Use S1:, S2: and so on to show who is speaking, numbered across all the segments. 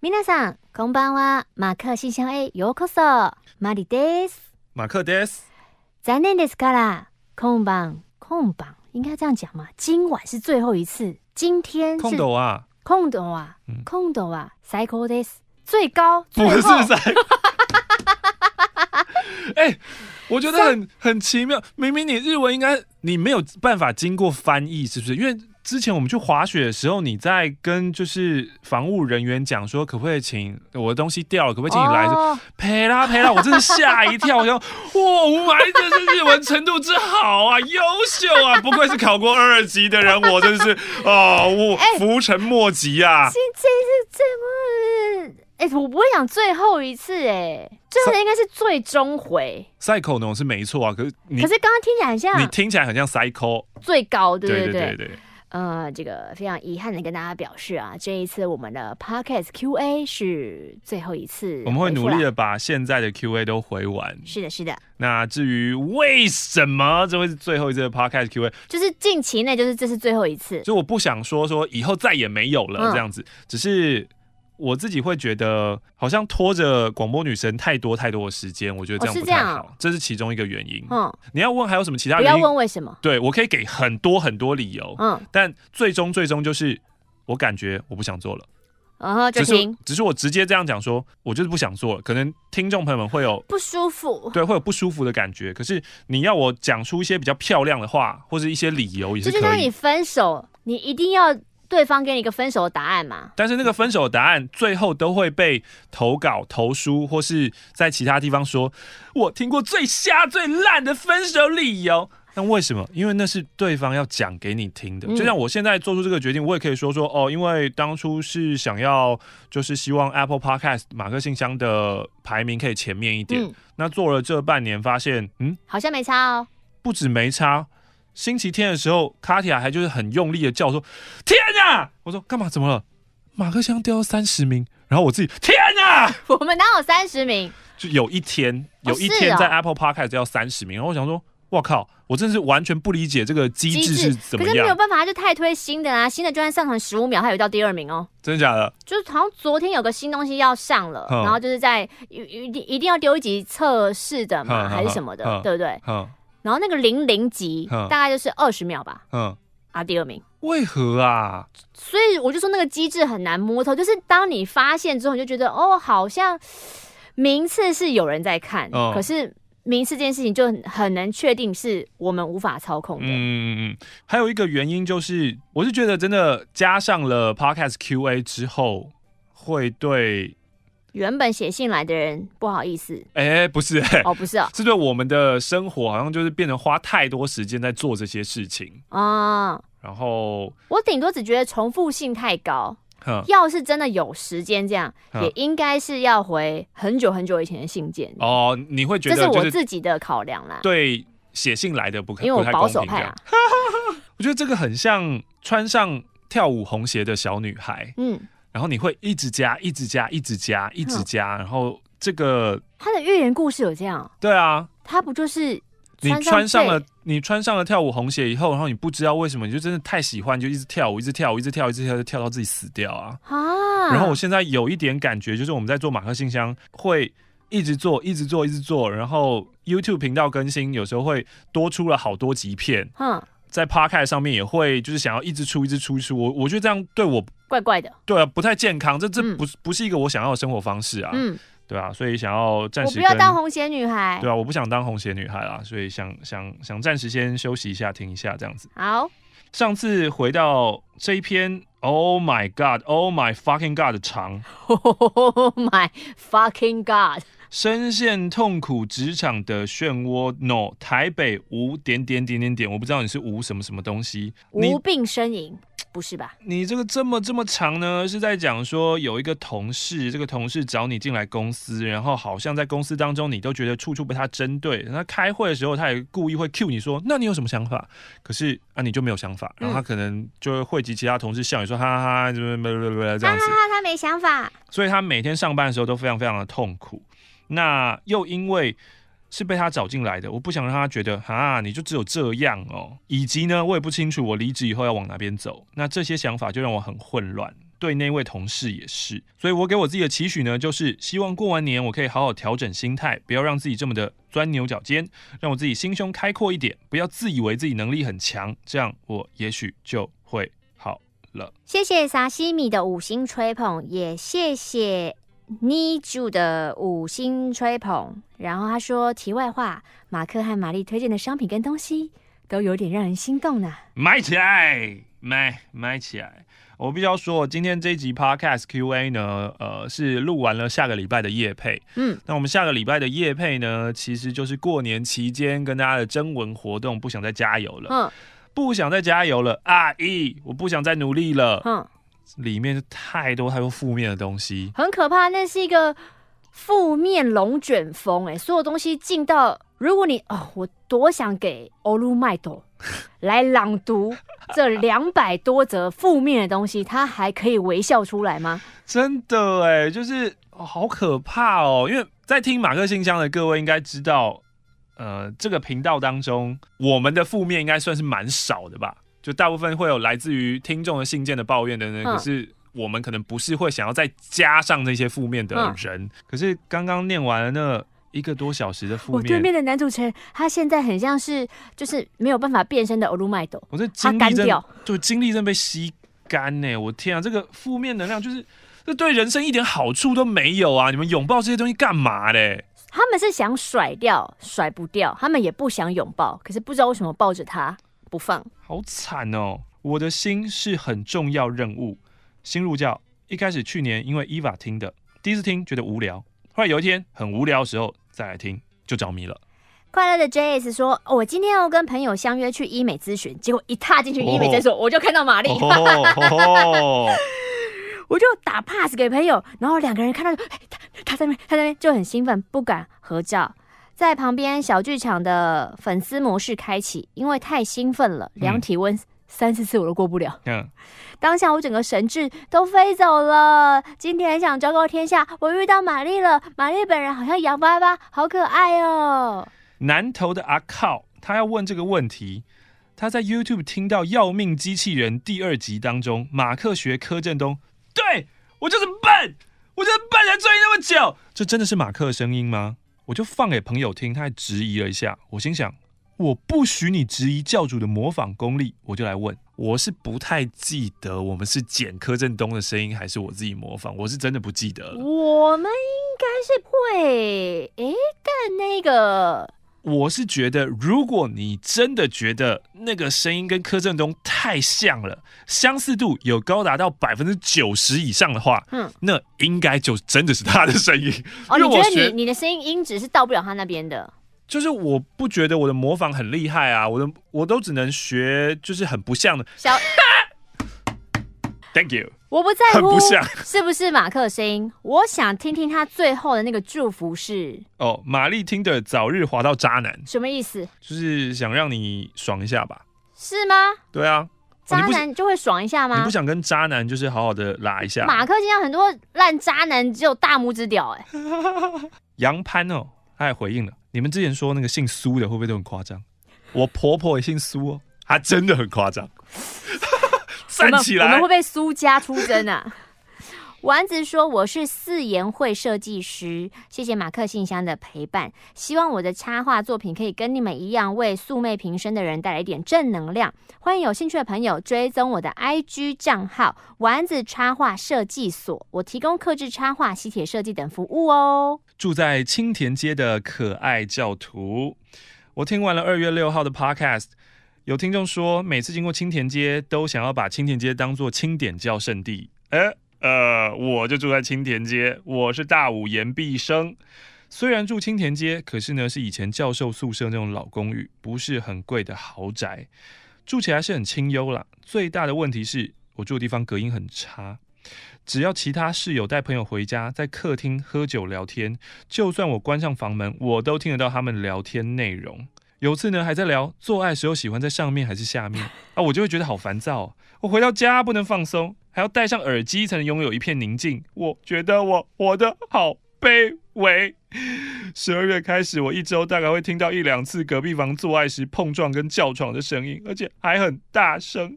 S1: 皆さんこんばんは。马克信箱へようこそ。マリです。
S2: 马克です。
S1: 残念ですから、今晩今晩应该这样讲吗？今晚是最后一次，今天是
S2: 空斗啊，
S1: 空斗啊
S2: 嗯，
S1: 空斗啊，最高です。最高，
S2: 不是
S1: 最后
S2: 在。哎、我觉得很很奇妙。明明你日文应该你没有办法经过翻译，是不是？因为 之前我们去滑雪的时候，你在跟就是防务人员讲说，可不可以请我的东西掉了，可不可以请你来？
S1: 哦
S2: 赔啦赔啦！我真的吓一跳，我想，哇，吴马真是日文程度之好啊，优秀啊，不愧是考过二级的人，我真是哦，我 浮沉莫及啊。
S1: 这这是这么，哎、欸，我不会讲最后一次、欸，哎，最后的应该是最终回。
S2: cycle 呢是没错啊，可是你
S1: 可是刚刚听起来很像
S2: 你听起来很像 cycle，
S1: 最高，
S2: 对对对对。
S1: 呃，这个非常遗憾的跟大家表示啊，这一次我们的 Podcast QA 是最后一次，
S2: 我们会努力的把现在的 QA 都回完。
S1: 是的，是的。
S2: 那至于为什么这会是最后一次的 Podcast QA，
S1: 就是近期内就是这是最后一次，
S2: 就我不想说说以后再也没有了这样子，嗯、只是。我自己会觉得好像拖着广播女神太多太多的时间，我觉得这样不太好，哦，这是其中一个原因。嗯，你要问还有什么其他原因？
S1: 不要问为什么？
S2: 对，我可以给很多很多理由。
S1: 嗯，
S2: 但最终最终就是我感觉我不想做了。
S1: 哦，就行。
S2: 只是我直接这样讲说，我就是不想做了。可能听众朋友们会有
S1: 不舒服，
S2: 对，会有不舒服的感觉。可是你要我讲出一些比较漂亮的话，或者一些理由也是可以。
S1: 就像你分手，你一定要。对方给你一个分手的答案嘛？
S2: 但是那个分手的答案最后都会被投稿、投书，或是在其他地方说，我听过最瞎、最烂的分手理由。那为什么？因为那是对方要讲给你听的。就像我现在做出这个决定，我也可以说说哦，因为当初是想要，就是希望 Apple Podcast 马克信箱的排名可以前面一点。嗯、那做了这半年，发现嗯，
S1: 好像没差哦。
S2: 不止没差。星期天的时候，卡提亚还就是很用力的叫说：“天哪！”我说：“干嘛？怎么了？”马克香掉到三十名，然后我自己：“天哪！”
S1: 我们哪有三十名？
S2: 就有一天，有一天在 Apple Podcast 掉三十名，然后我想说：“我靠！我真是完全不理解这个机制是怎么样。”可是
S1: 没有办法，他就太推新的啊！新的就算上传十五秒，他有到第二名哦。
S2: 真的假的？
S1: 就是好像昨天有个新东西要上了，然后就是在一一定一定要丢一集测试的嘛，还是什么的，对不对？然后那个零零级大概就是二十秒吧，嗯，啊，第二名，
S2: 为何啊？
S1: 所以我就说那个机制很难摸透，就是当你发现之后，你就觉得哦，好像名次是有人在看，嗯、可是名次这件事情就很很难确定是我们无法操控的。嗯嗯
S2: 嗯。还有一个原因就是，我是觉得真的加上了 Podcast QA 之后，会对。
S1: 原本写信来的人不好意思，
S2: 哎、欸，不是、欸，
S1: 哦，不是哦，
S2: 是对我们的生活好像就是变成花太多时间在做这些事情啊。然后
S1: 我顶多只觉得重复性太高。要是真的有时间这样，也应该是要回很久很久以前的信件。
S2: 哦，你会觉得
S1: 这是我自己的考量啦。
S2: 对，写信来的不可，
S1: 因为我保守派啊。
S2: 我觉得这个很像穿上跳舞红鞋的小女孩。嗯。然后你会一直加，一直加，一直加，一直加，然后这个
S1: 他的寓言故事有这样？
S2: 对啊，
S1: 他不就是
S2: 你穿上了你穿上了跳舞红鞋以后，然后你不知道为什么，你就真的太喜欢，就一直跳舞，一直跳舞，一直跳，一直跳，就跳到自己死掉啊！啊！然后我现在有一点感觉，就是我们在做马克信箱会一直做，一直做，一直做，然后 YouTube 频道更新有时候会多出了好多集片。嗯。在 Podcast 上面也会就是想要一直出一直出一直出，我我觉得这样对我
S1: 怪怪的，
S2: 对啊，不太健康，这这不不是一个我想要的生活方式啊，嗯，对啊，所以想要暂时
S1: 我不要当红鞋女孩，
S2: 对啊，我不想当红鞋女孩啦，所以想想想暂时先休息一下，停一下这样子。
S1: 好，
S2: 上次回到这一篇，Oh my God，Oh my fucking God 长，
S1: Oh my fucking God。
S2: 深陷痛苦职场的漩涡，no，台北无点点点点点，我不知道你是无什么什么东西，
S1: 无病呻吟，不是吧？
S2: 你这个这么这么长呢，是在讲说有一个同事，这个同事找你进来公司，然后好像在公司当中，你都觉得处处被他针对。那开会的时候，他也故意会 cue 你说，那你有什么想法？可是啊，你就没有想法，然后他可能就会汇集其他同事笑你说，哈哈哈，这样子，哈哈
S1: 哈，他没想法，
S2: 所以他每天上班的时候都非常非常的痛苦。那又因为是被他找进来的，我不想让他觉得啊，你就只有这样哦。以及呢，我也不清楚我离职以后要往哪边走。那这些想法就让我很混乱。对那位同事也是。所以我给我自己的期许呢，就是希望过完年我可以好好调整心态，不要让自己这么的钻牛角尖，让我自己心胸开阔一点，不要自以为自己能力很强，这样我也许就会好了。
S1: 谢谢萨西米的五星吹捧，也谢谢。Need you 的五星吹捧，然后他说：“题外话，马克和玛丽推荐的商品跟东西都有点让人心动呢。”
S2: 买起来，买买起来！我必须要说，今天这一集 Podcast Q&A 呢，呃，是录完了下个礼拜的夜配。嗯，那我们下个礼拜的夜配呢，其实就是过年期间跟大家的征文活动，不想再加油了。嗯，不想再加油了，阿姨，我不想再努力了。嗯。里面太多太多负面的东西，
S1: 很可怕。那是一个负面龙卷风，哎，所有东西进到，如果你哦，我多想给欧鲁麦朵 来朗读这两百多则负面的东西，他还可以微笑出来吗？
S2: 真的哎，就是、哦、好可怕哦。因为在听马克信箱的各位应该知道，呃，这个频道当中，我们的负面应该算是蛮少的吧。就大部分会有来自于听众的信件的抱怨的呢，可是我们可能不是会想要再加上那些负面的人。嗯、可是刚刚念完了那一个多小时的负面，我
S1: 对面的男主持人他现在很像是就是没有办法变身的欧鲁麦斗，
S2: 我这精力真就精力正被吸干呢！我天啊，这个负面能量就是这对人生一点好处都没有啊！你们拥抱这些东西干嘛嘞？
S1: 他们是想甩掉，甩不掉，他们也不想拥抱，可是不知道为什么抱着他。不放，
S2: 好惨哦！我的心是很重要任务。新入教，一开始去年因为伊娃听的，第一次听觉得无聊，后来有一天很无聊的时候再来听，就着迷了。
S1: 快乐的 JS 说：“哦，我今天要跟朋友相约去医美咨询，结果一踏进去医美诊所，哦、我就看到玛丽，哦、我就打 pass 给朋友，然后两个人看到，哎，他他在那边，他在那边就很兴奋，不敢合照。”在旁边小剧场的粉丝模式开启，因为太兴奋了，量体温三四次我都过不了。嗯，当下我整个神智都飞走了。今天很想昭告天下，我遇到玛丽了。玛丽本人好像洋巴巴，好可爱哦。
S2: 南投的阿靠，他要问这个问题。他在 YouTube 听到《要命机器人》第二集当中，马克学柯震东，对，我就是笨，我就是笨，才追那么久。这真的是马克的声音吗？我就放给朋友听，他还质疑了一下。我心想，我不许你质疑教主的模仿功力，我就来问。我是不太记得我们是剪柯震东的声音，还是我自己模仿，我是真的不记得了。
S1: 我们应该是会，诶，但那个。
S2: 我是觉得，如果你真的觉得那个声音跟柯震东太像了，相似度有高达到百分之九十以上的话，嗯，那应该就真的是他的声音。
S1: 哦，你觉得你你的声音音质是到不了他那边的？
S2: 就是我不觉得我的模仿很厉害啊，我的我都只能学，就是很不像的小。Thank you。
S1: 我不在乎是不是马克的声音，我想听听他最后的那个祝福是
S2: 哦，玛丽听的早日滑到渣男，
S1: 什么意思？
S2: 就是想让你爽一下吧？
S1: 是吗？
S2: 对啊，
S1: 渣男就会爽一下吗？
S2: 你不想跟渣男就是好好的拉一下？
S1: 马克现在很多烂渣男只有大拇指屌哎。
S2: 杨潘哦，他也回应了，你们之前说那个姓苏的会不会都很夸张？我婆婆也姓苏哦，她真的很夸张。站起来，
S1: 我们会被苏家出征啊！丸子说：“我是四言会设计师，谢谢马克信箱的陪伴。希望我的插画作品可以跟你们一样，为素昧平生的人带来一点正能量。欢迎有兴趣的朋友追踪我的 IG 账号‘丸子插画设计所’，我提供刻制插画、吸铁设计等服务哦。”
S2: 住在青田街的可爱教徒，我听完了二月六号的 Podcast。有听众说，每次经过青田街，都想要把青田街当做清点教圣地。诶，呃，我就住在青田街，我是大武延毕生。虽然住青田街，可是呢，是以前教授宿舍那种老公寓，不是很贵的豪宅，住起来是很清幽啦。最大的问题是我住的地方隔音很差，只要其他室友带朋友回家，在客厅喝酒聊天，就算我关上房门，我都听得到他们聊天内容。有次呢，还在聊做爱时候喜欢在上面还是下面 啊，我就会觉得好烦躁。我回到家不能放松，还要戴上耳机才能拥有一片宁静。我觉得我活得好卑微。十二月开始，我一周大概会听到一两次隔壁房做爱时碰撞跟叫床的声音，而且还很大声。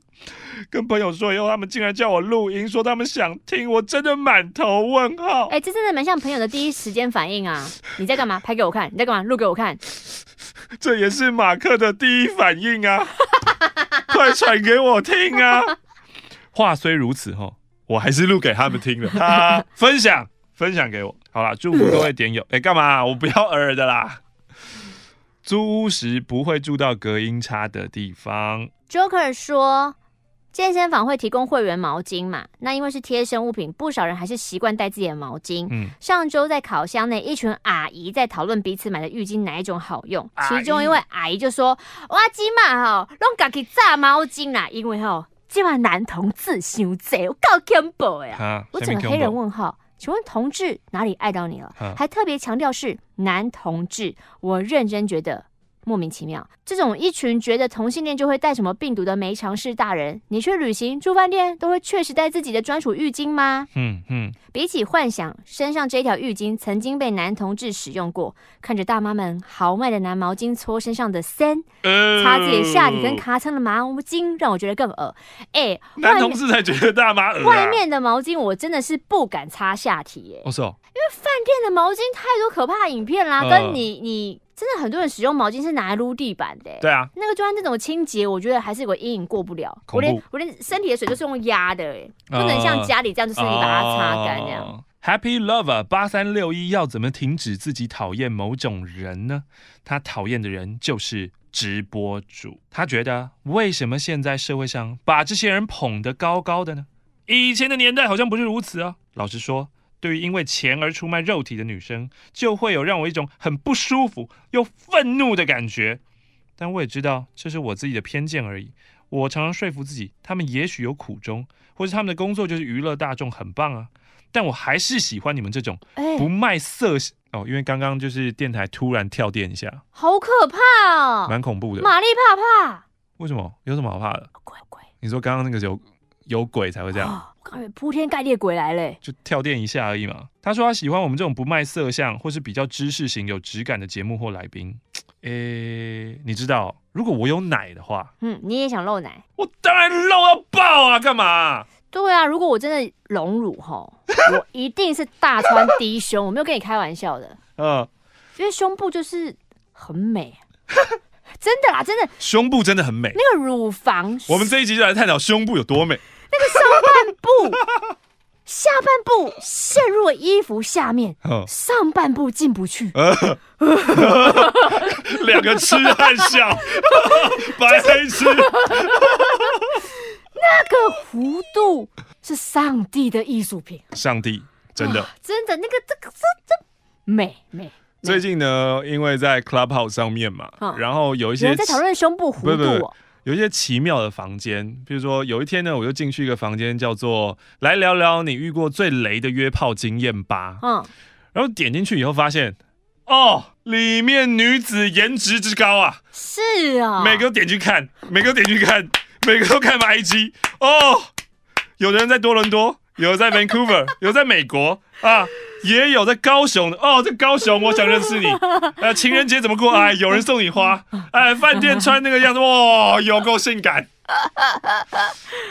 S2: 跟朋友说以后，他们竟然叫我录音，说他们想听，我真的满头问号。
S1: 哎、欸，这真的蛮像朋友的第一时间反应啊！你在干嘛？拍给我看。你在干嘛？录给我看。
S2: 这也是马克的第一反应啊！快传给我听啊！话虽如此哈，我还是录给他们听了。他分享分享给我。好啦，祝福各位点友。哎、欸，干嘛？我不要耳的啦。租屋时不会住到隔音差的地方。
S1: Joker 说，健身房会提供会员毛巾嘛？那因为是贴身物品，不少人还是习惯带自己的毛巾。嗯，上周在烤箱内，一群阿姨在讨论彼此买的浴巾哪一种好用。其中一位阿姨就说：“哇，今嘛哈，拢家己炸毛巾啦，因为哈，今晚男同志伤济，我够恐怖呀！我整个黑人问号。”请问同志哪里爱到你了？还特别强调是男同志，我认真觉得。莫名其妙，这种一群觉得同性恋就会带什么病毒的没常识大人，你去旅行住饭店都会确实带自己的专属浴巾吗？嗯嗯。比起幻想身上这条浴巾曾经被男同志使用过，看着大妈们豪迈的拿毛巾搓身上的森，擦自己下体跟卡层的毛巾，让我觉得更恶。哎、欸，
S2: 男同志才觉得大妈恶、啊。
S1: 外面的毛巾我真的是不敢擦下体耶。
S2: 哦是哦，
S1: 因为饭店的毛巾太多可怕的影片啦，呃、跟你你。真的很多人使用毛巾是拿来撸地板的，
S2: 对啊，
S1: 那个就算那种清洁，我觉得还是有个阴影过不了。
S2: 怖
S1: 我连我连身体的水都是用压的，哎，不能像家里这样，就是你把它擦干那样。
S2: Uh, Happy Lover 八三六一要怎么停止自己讨厌某种人呢？他讨厌的人就是直播主。他觉得为什么现在社会上把这些人捧得高高的呢？以前的年代好像不是如此啊。老实说。对于因为钱而出卖肉体的女生，就会有让我一种很不舒服又愤怒的感觉。但我也知道这是我自己的偏见而已。我常常说服自己，他们也许有苦衷，或者他们的工作就是娱乐大众，很棒啊。但我还是喜欢你们这种不卖色哦。因为刚刚就是电台突然跳电一下，
S1: 好可怕哦，
S2: 蛮恐怖的。
S1: 玛丽怕怕，
S2: 为什么？有什么好怕的？
S1: 鬼鬼，
S2: 你说刚刚那个有有鬼才会这样。哦
S1: 铺天盖地鬼来嘞，
S2: 就跳电一下而已嘛。他说他喜欢我们这种不卖色相或是比较知识型、有质感的节目或来宾。诶，你知道，如果我有奶的话，
S1: 嗯，你也想露奶？
S2: 我当然露到爆啊！干嘛？
S1: 对啊，如果我真的隆乳吼，我一定是大穿低胸，我没有跟你开玩笑的。嗯，因为胸部就是很美，真的啦，真的，
S2: 胸部真的很美。
S1: 那个乳房，
S2: 我们这一集就来探讨胸部有多美。
S1: 那个上半部、下半部陷入了衣服下面，上半部进不去。
S2: 两个痴汉笑，白黑痴。
S1: 那个弧度是上帝的艺术品，
S2: 上帝真的
S1: 真的那个这个这这美美。
S2: 最近呢，因为在 Clubhouse 上面嘛，然后有一些
S1: 在讨论胸部弧度。
S2: 有一些奇妙的房间，比如说有一天呢，我就进去一个房间，叫做“来聊聊你遇过最雷的约炮经验吧”。嗯，然后点进去以后发现，哦，里面女子颜值之高啊！
S1: 是啊，
S2: 每个都点去看，每个都点去看，每个都看 IG。哦，有的人在多伦多，有的在 Vancouver，有的在美国啊。也有在高雄的哦，在高雄，我想认识你。呃，情人节怎么过？哎，有人送你花。哎，饭店穿那个样子，哇，有够性感。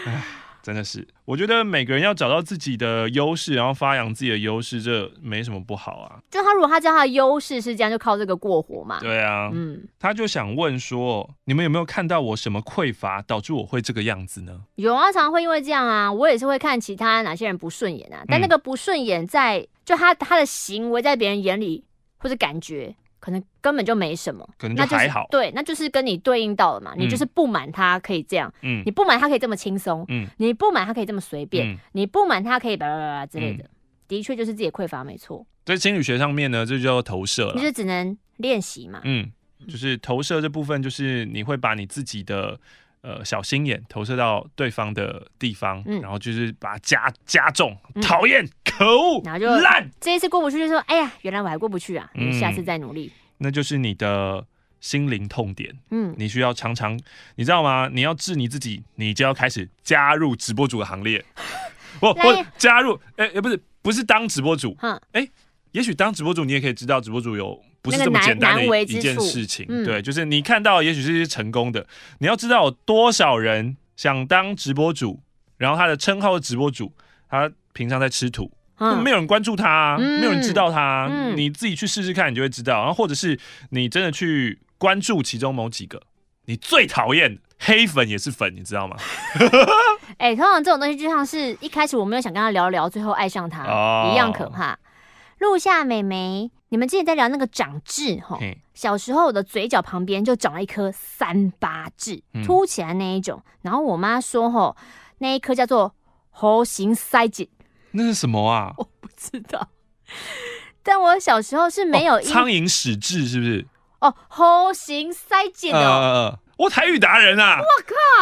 S2: 哎，真的是，我觉得每个人要找到自己的优势，然后发扬自己的优势，这没什么不好啊。
S1: 就他如果他知道他的优势是这样，就靠这个过活嘛。
S2: 对啊，嗯，他就想问说，你们有没有看到我什么匮乏，导致我会这个样子呢？
S1: 有啊，常常会因为这样啊，我也是会看其他哪些人不顺眼啊，但那个不顺眼在。就他他的行为在别人眼里或者感觉可能根本就没什么，
S2: 可能就还好，
S1: 就是，对，那就是跟你对应到了嘛。嗯、你就是不满他可以这样，嗯，你不满他可以这么轻松，嗯，你不满他可以这么随便，嗯、你不满他可以巴拉巴拉之类的，嗯、的确就是自己匮乏，没错。
S2: 在心理学上面呢，这就叫投射了，
S1: 你就只能练习嘛，嗯，
S2: 就是投射这部分，就是你会把你自己的。呃，小心眼投射到对方的地方，嗯、然后就是把它加加重，讨厌、嗯、可恶，
S1: 然后就烂。这一次过不去，就说：“哎呀，原来我还过不去啊！”你下次再努力。
S2: 那就是你的心灵痛点。嗯，你需要常常，你知道吗？你要治你自己，你就要开始加入直播主的行列。我我加入，哎、欸，不是不是当直播主。嗯，哎、欸，也许当直播主，你也可以知道直播主有不是这么简单的一件事情。嗯、对，就是你看到，也许是成功的，你要知道有多少人想当直播主，然后他的称号是直播主，他平常在吃土，嗯、没有人关注他、啊，嗯、没有人知道他、啊，嗯、你自己去试试看，你就会知道。然后或者是你真的去关注其中某几个，你最讨厌黑粉也是粉，你知道吗？
S1: 哎、欸，通常这种东西就像是一开始我没有想跟他聊聊，最后爱上他、哦、一样可怕。录下美眉，你们之前在聊那个长痣哈，小时候我的嘴角旁边就长了一颗三八痣，嗯、凸起来那一种。然后我妈说吼，那一颗叫做猴形塞紧，
S2: 那是什么啊？
S1: 我不知道。但我小时候是没有
S2: 苍蝇屎痣，是不是？
S1: 哦，猴形塞紧哦、呃，
S2: 我台语达人啊！
S1: 我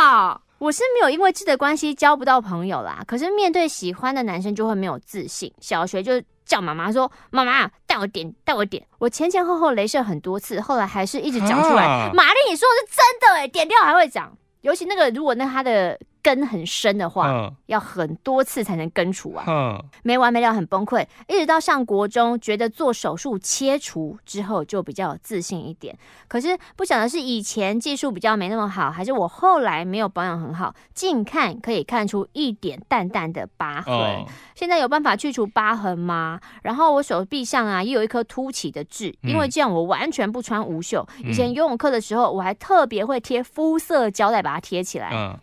S1: 靠，我是没有因为痣的关系交不到朋友啦。可是面对喜欢的男生就会没有自信。小学就。叫妈妈说：“妈妈带我点，带我点。”我前前后后镭射很多次，后来还是一直讲出来。玛丽、啊，你说的是真的哎，点掉还会讲。尤其那个，如果那他的根很深的话，嗯、要很多次才能根除啊，嗯、没完没了，很崩溃。一直到上国中，觉得做手术切除之后就比较有自信一点。可是不晓得是以前技术比较没那么好，还是我后来没有保养很好，近看可以看出一点淡淡的疤痕。嗯、现在有办法去除疤痕吗？然后我手臂上啊也有一颗凸起的痣，因为这样我完全不穿无袖。嗯、以前游泳课的时候，我还特别会贴肤色胶带把它贴起来。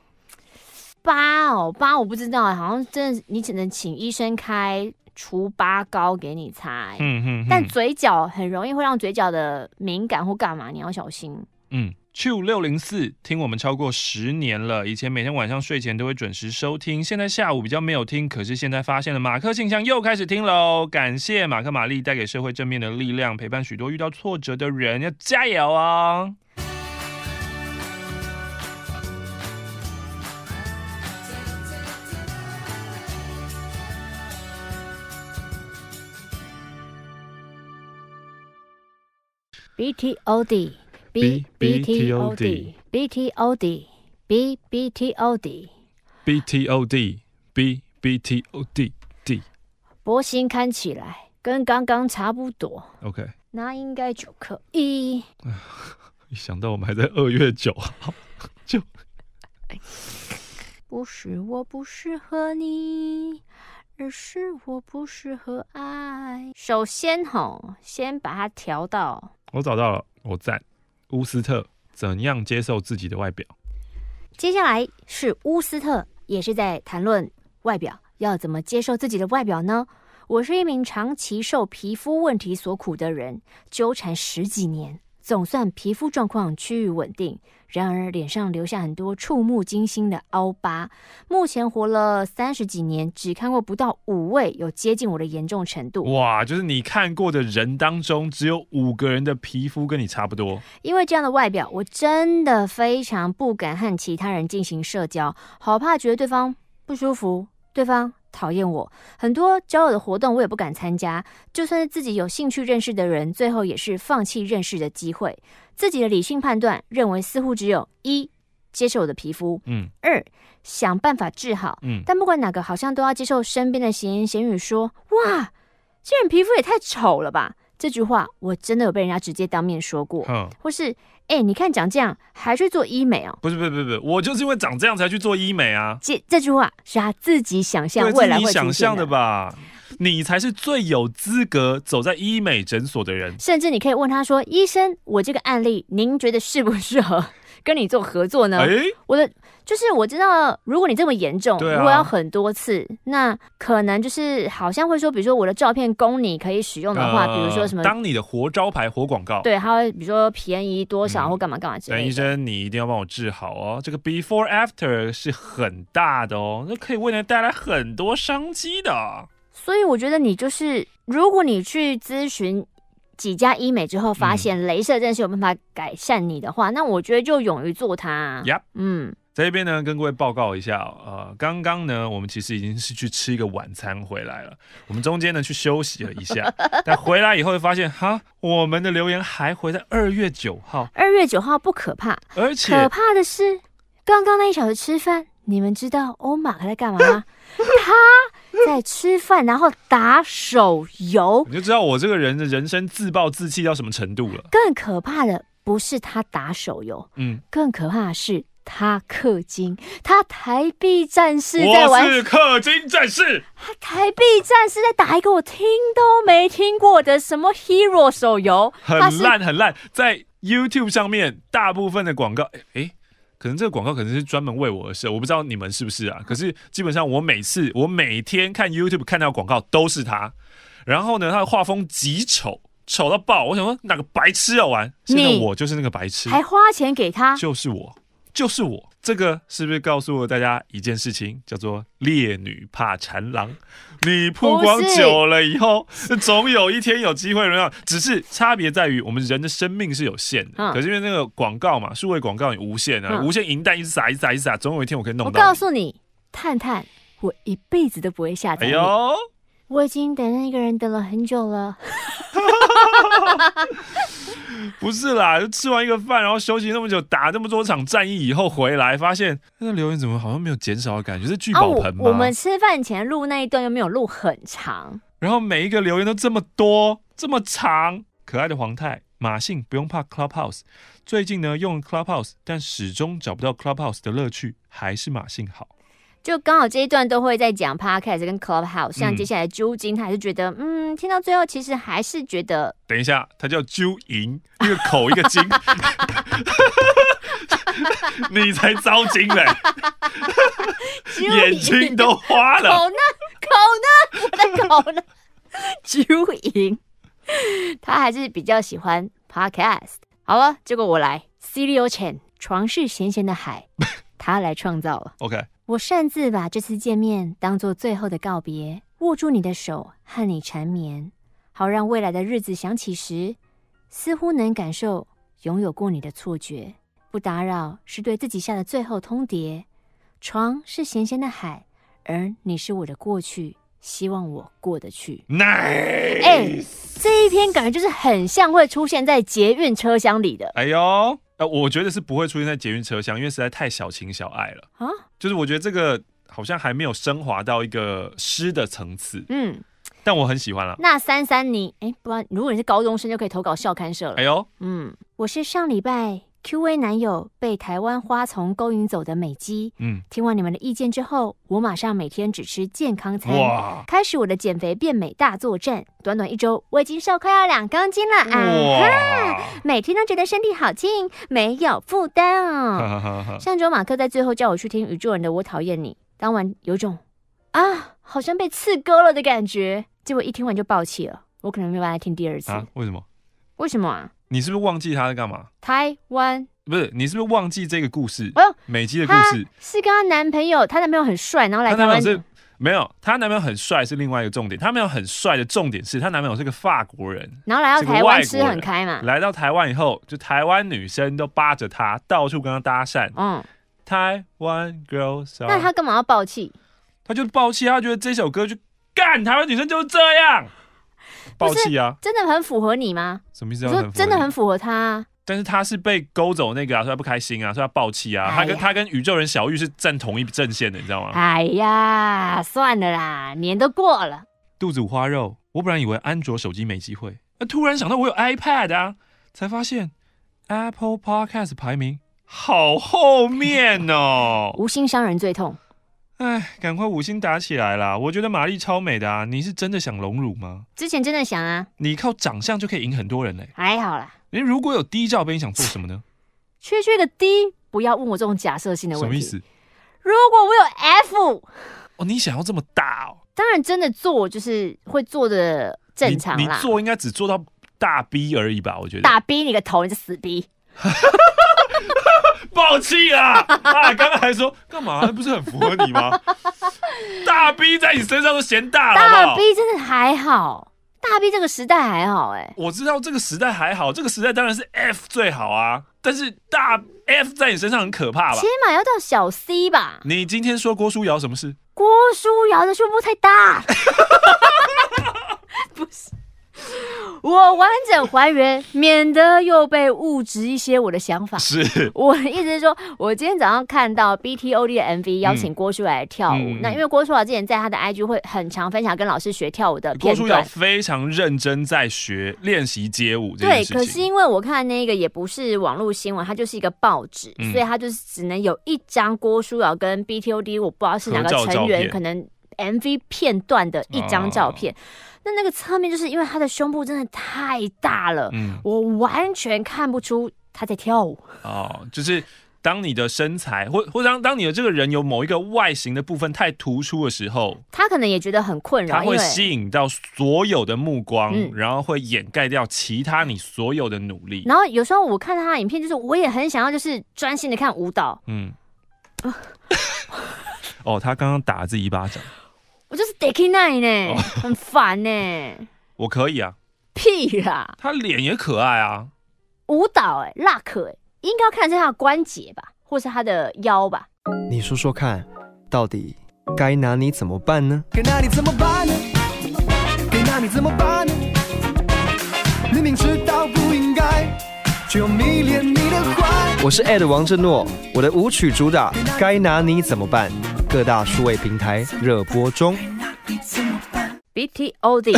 S1: 嗯疤哦，疤我不知道，好像真的你只能请医生开除疤膏给你擦。嗯嗯。但嘴角很容易会让嘴角的敏感或干嘛，你要小心。
S2: 嗯，Q 六零四听我们超过十年了，以前每天晚上睡前都会准时收听，现在下午比较没有听，可是现在发现了马克信箱又开始听喽。感谢马克玛丽带给社会正面的力量，陪伴许多遇到挫折的人，要加油啊
S1: ！B T O D B B T O D B T O D B B T O D
S2: B T O D B B T O D D
S1: 波形看起来跟刚刚差不多。
S2: OK，
S1: 那应该就可以。
S2: 一想到我们还在二月九号，就
S1: 不是我不适合你，而是我不适合爱。首先吼，先把它调到。
S2: 我找到了，我赞乌斯特怎样接受自己的外表。
S1: 接下来是乌斯特，也是在谈论外表要怎么接受自己的外表呢？我是一名长期受皮肤问题所苦的人，纠缠十几年。总算皮肤状况趋于稳定，然而脸上留下很多触目惊心的凹疤。目前活了三十几年，只看过不到五位有接近我的严重程度。
S2: 哇，就是你看过的人当中，只有五个人的皮肤跟你差不多。
S1: 因为这样的外表，我真的非常不敢和其他人进行社交，好怕觉得对方不舒服，对方。讨厌我，很多交友的活动我也不敢参加。就算是自己有兴趣认识的人，最后也是放弃认识的机会。自己的理性判断认为，似乎只有一接受我的皮肤，嗯，二想办法治好，嗯。但不管哪个，好像都要接受身边的闲言闲语说：“哇，这人皮肤也太丑了吧！”这句话我真的有被人家直接当面说过，嗯，或是。哎、欸，你看长这样还去做医美哦？
S2: 不是不是不是我就是因为长这样才去做医美啊！
S1: 这这句话是他自己想象未来。
S2: 想象的吧？你才是最有资格走在医美诊所的人。
S1: 甚至你可以问他说：“医生，我这个案例您觉得适不适合跟你做合作呢？”欸、我的。就是我知道，如果你这么严重，啊、如果要很多次，那可能就是好像会说，比如说我的照片供你可以使用的话，呃、比如说什么
S2: 当你的活招牌、活广告，
S1: 对，他会比如说便宜多少或干嘛干嘛之类的。
S2: 医生，你一定要帮我治好哦，这个 before after 是很大的哦，那可以为你带来很多商机的。
S1: 所以我觉得你就是，如果你去咨询几家医美之后，发现镭射真的是有办法改善你的话，嗯、那我觉得就勇于做它。
S2: Yep.
S1: 嗯。
S2: 在这边呢，跟各位报告一下，呃，刚刚呢，我们其实已经是去吃一个晚餐回来了。我们中间呢去休息了一下，但回来以后会发现，哈，我们的留言还回在二月九号。
S1: 二月九号不可怕，
S2: 而且
S1: 可怕的是，刚刚那一小时吃饭，你们知道欧马克在干嘛吗？他在吃饭，然后打手游，
S2: 你就知道我这个人的人生自暴自弃到什么程度了。
S1: 更可怕的不是他打手游，嗯，更可怕的是他氪金，他台币战士在玩，
S2: 我是氪金战士，
S1: 他台币战士在打一个我听都没听过的什么 Hero 手游，
S2: 很烂很烂，在 YouTube 上面大部分的广告，哎、欸。可能这个广告可能是专门为我而设，我不知道你们是不是啊？可是基本上我每次我每天看 YouTube 看到广告都是他，然后呢，他的画风极丑，丑到爆。我想说哪个白痴要玩？现在我就是那个白痴，
S1: 还花钱给他，
S2: 就是我，就是我。这个是不是告诉了大家一件事情，叫做烈女怕缠郎？你曝光久了以后，总有一天有机会轮到。只是差别在于，我们人的生命是有限的，嗯、可是因为那个广告嘛，数位广告也无限啊，嗯、无限银弹一直撒，一直撒，一直撒，总有一天我可以弄到。
S1: 我告诉你，探探，我一辈子都不会下载。哎呦，我已经等那个人等了很久了。
S2: 不是啦，就吃完一个饭，然后休息那么久，打那么多场战役以后回来，发现那个留言怎么好像没有减少的感觉，是聚宝盆吗？
S1: 啊、我，我们吃饭前录那一段又没有录很长，
S2: 然后每一个留言都这么多这么长。可爱的黄太马信不用怕 Clubhouse，最近呢用 Clubhouse，但始终找不到 Clubhouse 的乐趣，还是马信好。
S1: 就刚好这一段都会在讲 Podcast 跟 Clubhouse，像接下来揪金，他还是觉得，嗯，嗯，听到最后其实还是觉得，
S2: 等一下，他叫揪银，一个口一个金，你才糟金嘞，眼睛都花了，
S1: 口呢？口呢？我的口呢？揪银，他还是比较喜欢 Podcast。好了，结果我来，Cilio Chen，床是咸咸的海，他来创造了
S2: ，OK。
S1: 我擅自把这次见面当做最后的告别，握住你的手，和你缠绵，好让未来的日子想起时，似乎能感受拥有过你的错觉。不打扰是对自己下的最后通牒。床是咸咸的海，而你是我的过去，希望我过得去。
S2: Nice，
S1: 哎，这一篇感觉就是很像会出现在捷运车厢里的。
S2: 哎呦。呃，我觉得是不会出现在捷运车厢，因为实在太小情小爱了啊。就是我觉得这个好像还没有升华到一个诗的层次。嗯，但我很喜欢了。
S1: 那三三你，哎，不然如果你是高中生，就可以投稿校刊社了。
S2: 哎呦，
S1: 嗯，我是上礼拜。Q&A 男友被台湾花丛勾引走的美姬，嗯，听完你们的意见之后，我马上每天只吃健康餐，哇开始我的减肥变美大作战。短短一周，我已经瘦快要两公斤了啊！哇每天都觉得身体好轻，没有负担哦。上周马克在最后叫我去听宇宙人的《我讨厌你》，当晚有种啊，好像被刺割了的感觉，结果一听完就爆气了。我可能没有办法听第二次。
S2: 啊？为什么？
S1: 为什么啊？
S2: 你是不是忘记他在干嘛？
S1: 台湾
S2: 不是，你是不是忘记这个故事？哎呦，美姬的故事
S1: 是跟她男朋友，她男朋友很帅，然后来台湾是
S2: 没有，她男朋友很帅是另外一个重点，她男朋友很帅的重点是她男朋友是个法国人，
S1: 然后来到台湾吃很开嘛。
S2: 来到台湾以后，就台湾女生都扒着他，到处跟他搭讪。嗯，台湾 girls，
S1: 那他干嘛要爆气？
S2: 他就爆气，他觉得这首歌就干台湾女生就是这样。爆气啊！
S1: 真的很符合你吗？
S2: 什么意思？
S1: 说真的很符合他，啊，
S2: 但是他是被勾走那个啊，所以他不开心啊，所以他爆气啊。哎、他跟他跟宇宙人小玉是站同一阵线的，你知道吗？
S1: 哎呀，算了啦，年都过了。
S2: 肚子五花肉，我本来以为安卓手机没机会，那突然想到我有 iPad 啊，才发现 Apple Podcast 排名好后面哦。
S1: 无心伤人最痛。
S2: 哎，赶快五星打起来啦！我觉得玛丽超美的啊，你是真的想隆乳吗？
S1: 之前真的想啊。
S2: 你靠长相就可以赢很多人嘞。
S1: 还好啦。
S2: 你如果有 D 罩杯，你想做什么呢？
S1: 缺缺个 D，不要问我这种假设性的问题。
S2: 什么意思？
S1: 如果我有 F，
S2: 哦，你想要这么大哦？
S1: 当然，真的做就是会做的正常啦。
S2: 你做应该只做到大 B 而已吧？我觉得。
S1: 大 B 你个头，你是死 B。
S2: 爆气啊！啊，刚刚还说干嘛？不是很符合你吗？大 B 在你身上都嫌大了好不好？
S1: 大 B 真的还好，大 B 这个时代还好哎、欸。
S2: 我知道这个时代还好，这个时代当然是 F 最好啊。但是大 F 在你身上很可怕吧？
S1: 起码要到小 C 吧？
S2: 你今天说郭书瑶什么事？
S1: 郭书瑶的胸部太大。不是。我完整还原，免得又被误植一些我的想法。
S2: 是，
S1: 我意思是说，我今天早上看到 BTOD 的 MV 邀请郭书瑶来跳舞，嗯、那因为郭书瑶之前在他的 IG 会很常分享跟老师学跳舞的片段，
S2: 郭书瑶非常认真在学练习街舞。
S1: 对，可是因为我看那个也不是网络新闻，它就是一个报纸，嗯、所以它就是只能有一张郭书瑶跟 BTOD，我不知道是哪个成员，可能 MV 片段的一张照片。哦那那个侧面就是因为他的胸部真的太大了，嗯，我完全看不出他在跳舞。
S2: 哦，就是当你的身材或或当当你的这个人有某一个外形的部分太突出的时候，
S1: 他可能也觉得很困扰，
S2: 他会吸引到所有的目光，嗯，然后会掩盖掉其他你所有的努力。
S1: 然后有时候我看他的影片，就是我也很想要，就是专心的看舞蹈。嗯，
S2: 哦，他刚刚打了自己一巴掌。
S1: 我就是 Dicky Nine 呢，哦、很烦呢。
S2: 我可以啊，
S1: 屁啦！
S2: 他脸也可爱啊。
S1: 舞蹈哎、欸，辣可哎、欸，应该要看是他的关节吧，或是他的腰吧。
S3: 你说说看，到底该拿你怎么办呢？该拿你怎么办呢？该拿你怎么办呢？明明知道不应该，却又迷恋你的坏。我是 Ed 王震诺，我的舞曲主打《该拿你怎么办》。各大数位平台热播中。
S1: B T O D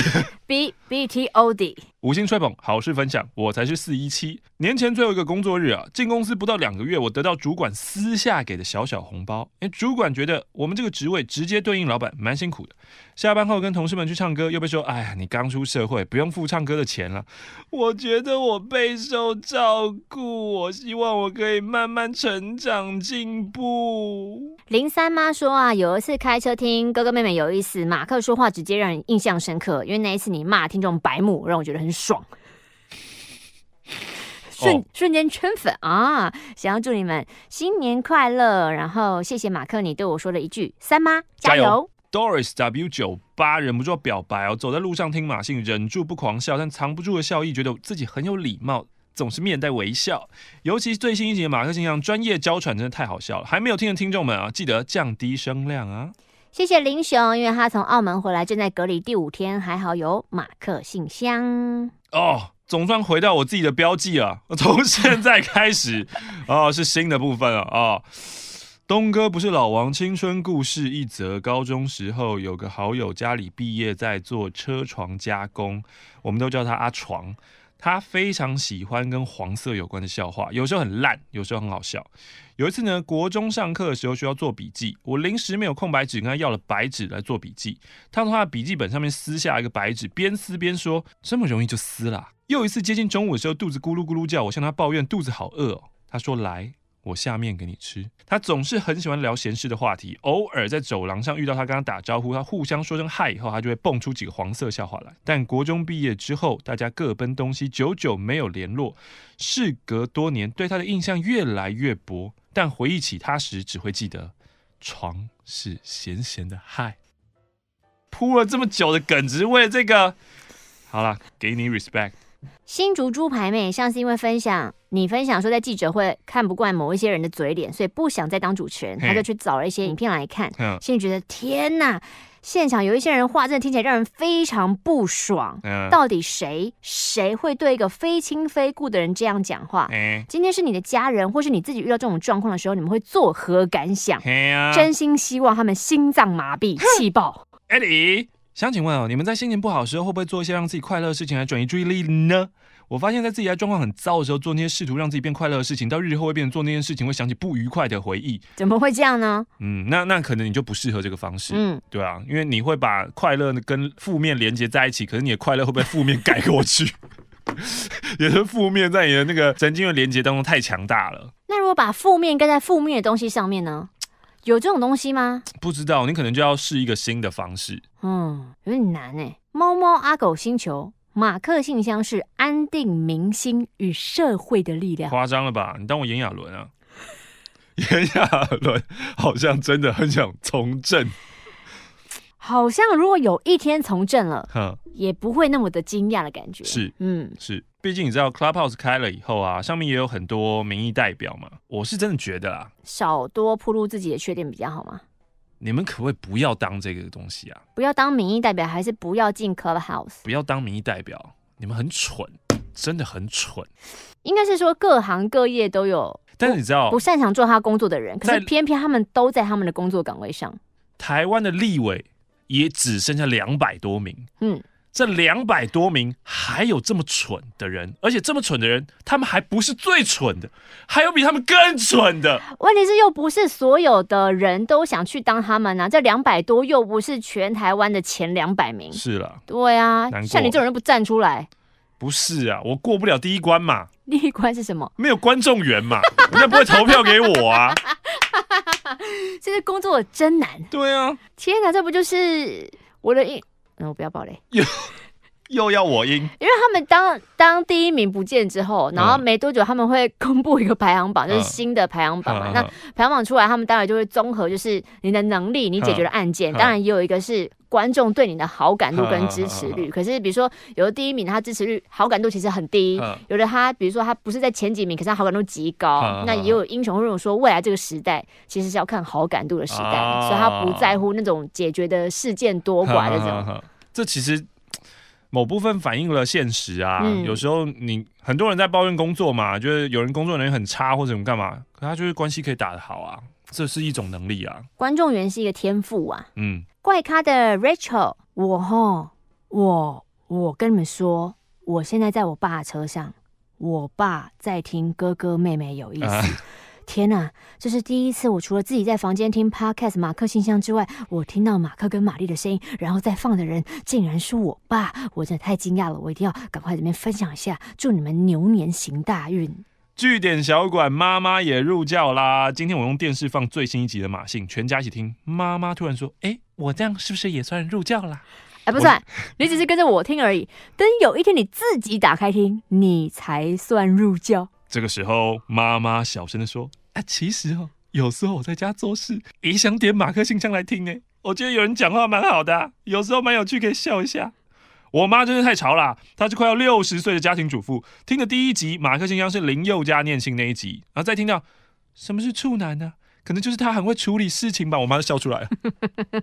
S1: B B T O D
S2: 五星吹捧，好事分享，我才是四一七。年前最后一个工作日啊，进公司不到两个月，我得到主管私下给的小小红包。哎，主管觉得我们这个职位直接对应老板，蛮辛苦的。下班后跟同事们去唱歌，又被说：“哎呀，你刚出社会，不用付唱歌的钱了。”我觉得我备受照顾，我希望我可以慢慢成长进步。
S1: 林三妈说啊，有一次开车听哥哥妹妹有意思，马克说话直接让人印象深刻，因为那一次你骂听众白目，让我觉得很爽，瞬、oh. 瞬间圈粉啊！想要祝你们新年快乐，然后谢谢马克你对我说了一句：“三妈加油。加油”
S2: Doris W 九八忍不住表白哦，走在路上听马信，忍住不狂笑，但藏不住的笑意，觉得自己很有礼貌，总是面带微笑。尤其最新一集的马克信箱专业娇喘，真的太好笑了。还没有听的听众们啊，记得降低声量啊！
S1: 谢谢林雄，因为他从澳门回来，正在隔离第五天，还好有马克信箱
S2: 哦，总算回到我自己的标记啊！从现在开始 哦，是新的部分了啊。哦东哥不是老王青春故事一则，高中时候有个好友家里毕业在做车床加工，我们都叫他阿床。他非常喜欢跟黄色有关的笑话，有时候很烂，有时候很好笑。有一次呢，国中上课的时候需要做笔记，我临时没有空白纸，跟他要了白纸来做笔记。他从他的笔记本上面撕下一个白纸，边撕边说：“这么容易就撕了。”又一次接近中午的时候，肚子咕噜咕噜叫，我向他抱怨肚子好饿哦。他说：“来。”我下面给你吃。他总是很喜欢聊闲事的话题，偶尔在走廊上遇到他，跟他打招呼，他互相说声嗨以后，他就会蹦出几个黄色笑话来。但国中毕业之后，大家各奔东西，久久没有联络。事隔多年，对他的印象越来越薄，但回忆起他时，只会记得床是咸咸的嗨。铺了这么久的梗，只是为了这个。好了，给你 respect。
S1: 新竹猪排妹上次因为分享你分享说在记者会看不惯某一些人的嘴脸，所以不想再当主持人，他就去找了一些影片来看，心里觉得天哪，现场有一些人话真的听起来让人非常不爽。到底谁谁会对一个非亲非故的人这样讲话？今天是你的家人，或是你自己遇到这种状况的时候，你们会作何感想？真心希望他们心脏麻痹、气爆。
S2: 艾迪。想请问哦，你们在心情不好的时候，会不会做一些让自己快乐的事情来转移注意力呢？我发现，在自己在状况很糟的时候，做那些试图让自己变快乐的事情，到日后会变成做那件事情会想起不愉快的回忆。
S1: 怎么会这样呢？
S2: 嗯，那那可能你就不适合这个方式。嗯，对啊，因为你会把快乐跟负面连接在一起，可是你的快乐会被负面盖过去，也是负面在你的那个神经的连接当中太强大了。
S1: 那如果把负面跟在负面的东西上面呢？有这种东西吗？
S2: 不知道，你可能就要试一个新的方式。
S1: 嗯，有点难哎。猫猫阿狗星球马克信箱是安定民心与社会的力量。
S2: 夸张了吧？你当我炎亚纶啊？炎亚纶好像真的很想从政。
S1: 好像如果有一天从政了，呵也不会那么的惊讶的感觉。
S2: 是，嗯，是。毕竟你知道，Clubhouse 开了以后啊，上面也有很多民意代表嘛。我是真的觉得啊，
S1: 少多铺露自己的缺点比较好吗？
S2: 你们可不可以不要当这个东西啊？
S1: 不要当民意代表，还是不要进 Clubhouse？
S2: 不要当民意代表，你们很蠢，真的很蠢。
S1: 应该是说各行各业都有，
S2: 但是你知道
S1: 不擅长做他工作的人，可是偏偏他们都在他们的工作岗位上。
S2: 台湾的立委也只剩下两百多名，嗯。这两百多名还有这么蠢的人，而且这么蠢的人，他们还不是最蠢的，还有比他们更蠢的。
S1: 问题是又不是所有的人都想去当他们啊，这两百多又不是全台湾的前两百名。
S2: 是了，
S1: 对啊，像你这种人不站出来，
S2: 不是啊，我过不了第一关嘛。
S1: 第一关是什么？
S2: 没有观众缘嘛，人家不会投票给我啊。
S1: 这个工作真难。
S2: 对啊，
S1: 天哪，这不就是我的一。嗯我不要爆雷，
S2: 又又要我赢，
S1: 因为他们当当第一名不见之后，然后没多久他们会公布一个排行榜，嗯、就是新的排行榜嘛。嗯、那排行榜出来，他们当然就会综合，就是你的能力，你解决的案件，嗯、当然也有一个是观众对你的好感度跟支持率。嗯、可是比如说有的第一名，他支持率好感度其实很低；嗯、有的他比如说他不是在前几名，可是他好感度极高。嗯、那也有英雄会说，未来这个时代其实是要看好感度的时代，嗯、所以他不在乎那种解决的事件多寡这种。
S2: 这其实某部分反映了现实啊。嗯、有时候你很多人在抱怨工作嘛，就是有人工作能力很差或者怎么干嘛，可他就是关系可以打得好啊，这是一种能力啊。
S1: 观众缘是一个天赋啊。嗯，怪咖的 Rachel，我吼，我我跟你们说，我现在在我爸的车上，我爸在听哥哥妹妹有意思。啊 天呐，这是第一次！我除了自己在房间听 Podcast 马克信箱之外，我听到马克跟玛丽的声音，然后再放的人竟然是我爸，我真的太惊讶了！我一定要赶快这边分享一下，祝你们牛年行大运！
S2: 据点小馆妈妈也入教啦！今天我用电视放最新一集的马信，全家一起听。妈妈突然说：“哎，我这样是不是也算入教啦？”
S1: 哎，不算，你只是跟着我听而已。等有一天你自己打开听，你才算入教。
S2: 这个时候，妈妈小声的说：“啊，其实哦，有时候我在家做事，也想点马克信箱来听诶。我觉得有人讲话蛮好的啊，有时候蛮有趣，可以笑一下。”我妈真是太潮了，她是快要六十岁的家庭主妇，听的第一集马克信箱是林宥嘉念信那一集，然后再听到什么是处男呢？可能就是他很会处理事情吧。我妈就笑出来了。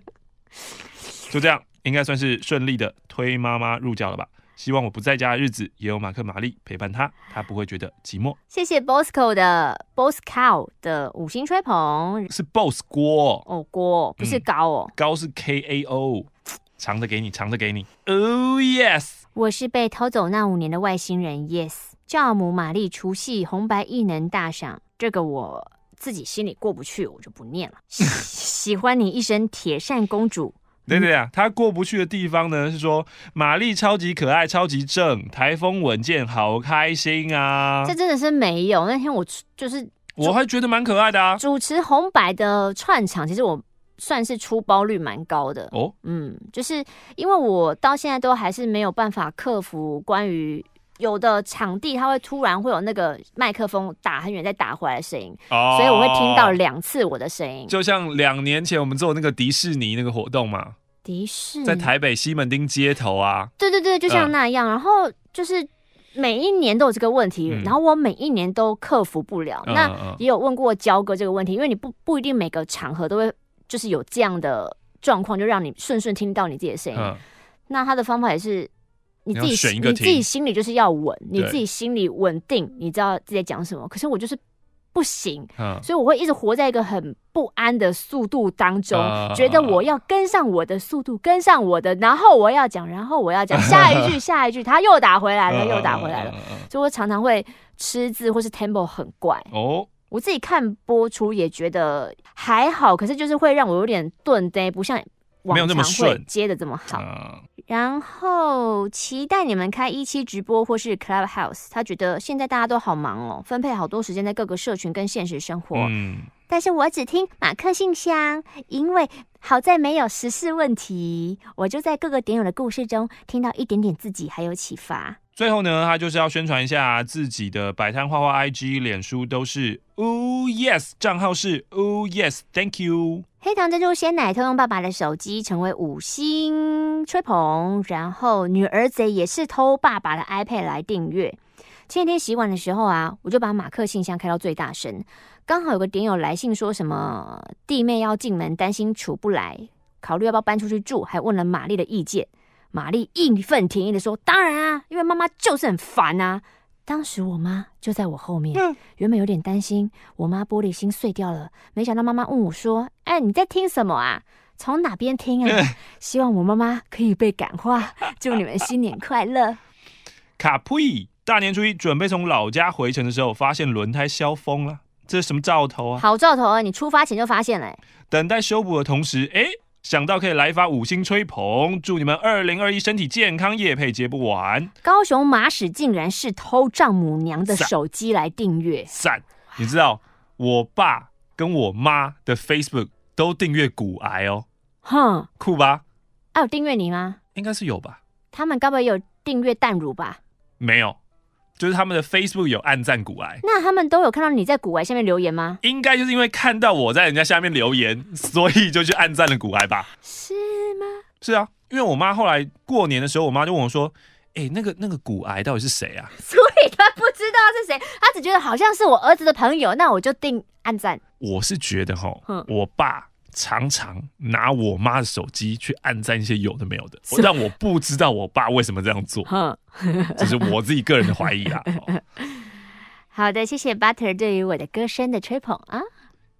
S2: 就这样，应该算是顺利的推妈妈入教了吧。希望我不在家的日子也有马克玛丽陪伴他，他不会觉得寂寞。
S1: 谢谢 Bosco 的 Boss Cow 的五星吹捧，
S2: 是 Boss 锅
S1: 哦，锅不是高哦，
S2: 嗯、高是 K A O，藏着给你，藏着给你。Oh yes，
S1: 我是被偷走那五年的外星人。Yes，教母玛丽除夕红白异能大赏，这个我自己心里过不去，我就不念了。喜欢你一身铁扇公主。
S2: 对对啊，他过不去的地方呢，是说玛丽超级可爱、超级正，台风稳健，好开心啊！
S1: 这真的是没有。那天我就是，
S2: 我还觉得蛮可爱的啊。
S1: 主持红白的串场，其实我算是出包率蛮高的哦。嗯，就是因为我到现在都还是没有办法克服关于有的场地，它会突然会有那个麦克风打很远再打回来的声音，哦，所以我会听到两次我的声音。
S2: 就像两年前我们做那个迪士尼那个活动嘛，
S1: 迪士尼
S2: 在台北西门町街头啊，
S1: 对对对，就像那样。嗯、然后就是每一年都有这个问题，嗯、然后我每一年都克服不了。嗯、那也有问过焦哥这个问题，因为你不不一定每个场合都会就是有这样的状况，就让你顺顺听到你自己的声音。嗯、那他的方法也是。你自己选一个，你自己心里就是要稳，你自己心里稳定，你知道自己在讲什么。可是我就是不行，所以我会一直活在一个很不安的速度当中，觉得我要跟上我的速度，跟上我的，然后我要讲，然后我要讲下一句，下一句，他又打回来了，又打回来了，所以我常常会吃字或是 tempo 很怪哦。我自己看播出也觉得还好，可是就是会让我有点顿呆，不像。没有那么顺，接的这么好。嗯、然后期待你们开一期直播或是 Clubhouse。他觉得现在大家都好忙哦，分配好多时间在各个社群跟现实生活。嗯，但是我只听马克信箱，因为好在没有时事问题，我就在各个点友的故事中听到一点点自己还有启发。
S2: 最后呢，他就是要宣传一下自己的摆摊画画 IG、脸书都是 Oh Yes，账号是 Oh Yes，Thank you。
S1: 黑糖珍珠鲜奶偷用爸爸的手机成为五星吹捧，然后女儿贼也是偷爸爸的 iPad 来订阅。前几天洗碗的时候啊，我就把马克信箱开到最大声，刚好有个点友来信说什么弟妹要进门，担心处不来，考虑要不要搬出去住，还问了玛丽的意见。玛丽义愤填膺的说：“当然啊，因为妈妈就是很烦啊。”当时我妈就在我后面，嗯、原本有点担心我妈玻璃心碎掉了，没想到妈妈问我说：“哎，你在听什么啊？从哪边听啊？”嗯、希望我妈妈可以被感化，祝你们新年快乐。
S2: 卡普伊大年初一准备从老家回程的时候，发现轮胎消风了，这是什么兆头啊？
S1: 好兆头啊！你出发前就发现了。
S2: 等待修补的同时，哎。想到可以来一发五星吹捧，祝你们二零二一身体健康，夜配接不完。
S1: 高雄马屎竟然是偷丈母娘的手机来订阅，
S2: 赞！你知道我爸跟我妈的 Facebook 都订阅骨癌哦，哼，酷吧？
S1: 啊，有订阅你吗？
S2: 应该是有吧。
S1: 他们该不会有订阅淡乳吧？
S2: 没有。就是他们的 Facebook 有暗赞古癌，
S1: 那他们都有看到你在古癌下面留言吗？
S2: 应该就是因为看到我在人家下面留言，所以就去暗赞了古癌吧？
S1: 是吗？
S2: 是啊，因为我妈后来过年的时候，我妈就问我说：“哎、欸，那个那个古癌到底是谁啊？”
S1: 所以她不知道是谁，她只觉得好像是我儿子的朋友，那我就定暗赞。
S2: 我是觉得哈，我爸。常常拿我妈的手机去按赞一些有的没有的，但我不知道我爸为什么这样做，这是我自己个人的怀疑啦。
S1: 好的，谢谢 Butter 对于我的歌声的吹捧啊！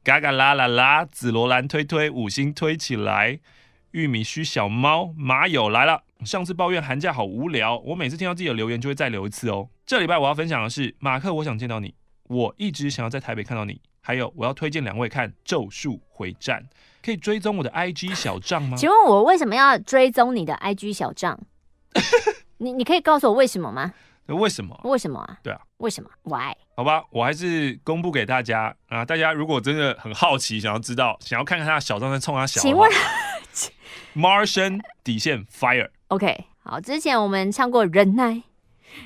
S2: 嘎嘎啦啦啦，紫罗兰推推五星推起来，玉米须小猫马友来了。上次抱怨寒假好无聊，我每次听到自己的留言就会再留一次哦。这礼拜我要分享的是马克，我想见到你，我一直想要在台北看到你。还有，我要推荐两位看《咒术回战》，可以追踪我的 IG 小账吗？
S1: 请问我为什么要追踪你的 IG 小账？你你可以告诉我为什么吗？
S2: 为什么？
S1: 为什么啊？
S2: 对啊，
S1: 为什么？Why？
S2: 好吧，我还是公布给大家啊！大家如果真的很好奇，想要知道，想要看看他的小账在冲他小，请问，Martian 底线 Fire。
S1: OK，好，之前我们唱过忍耐，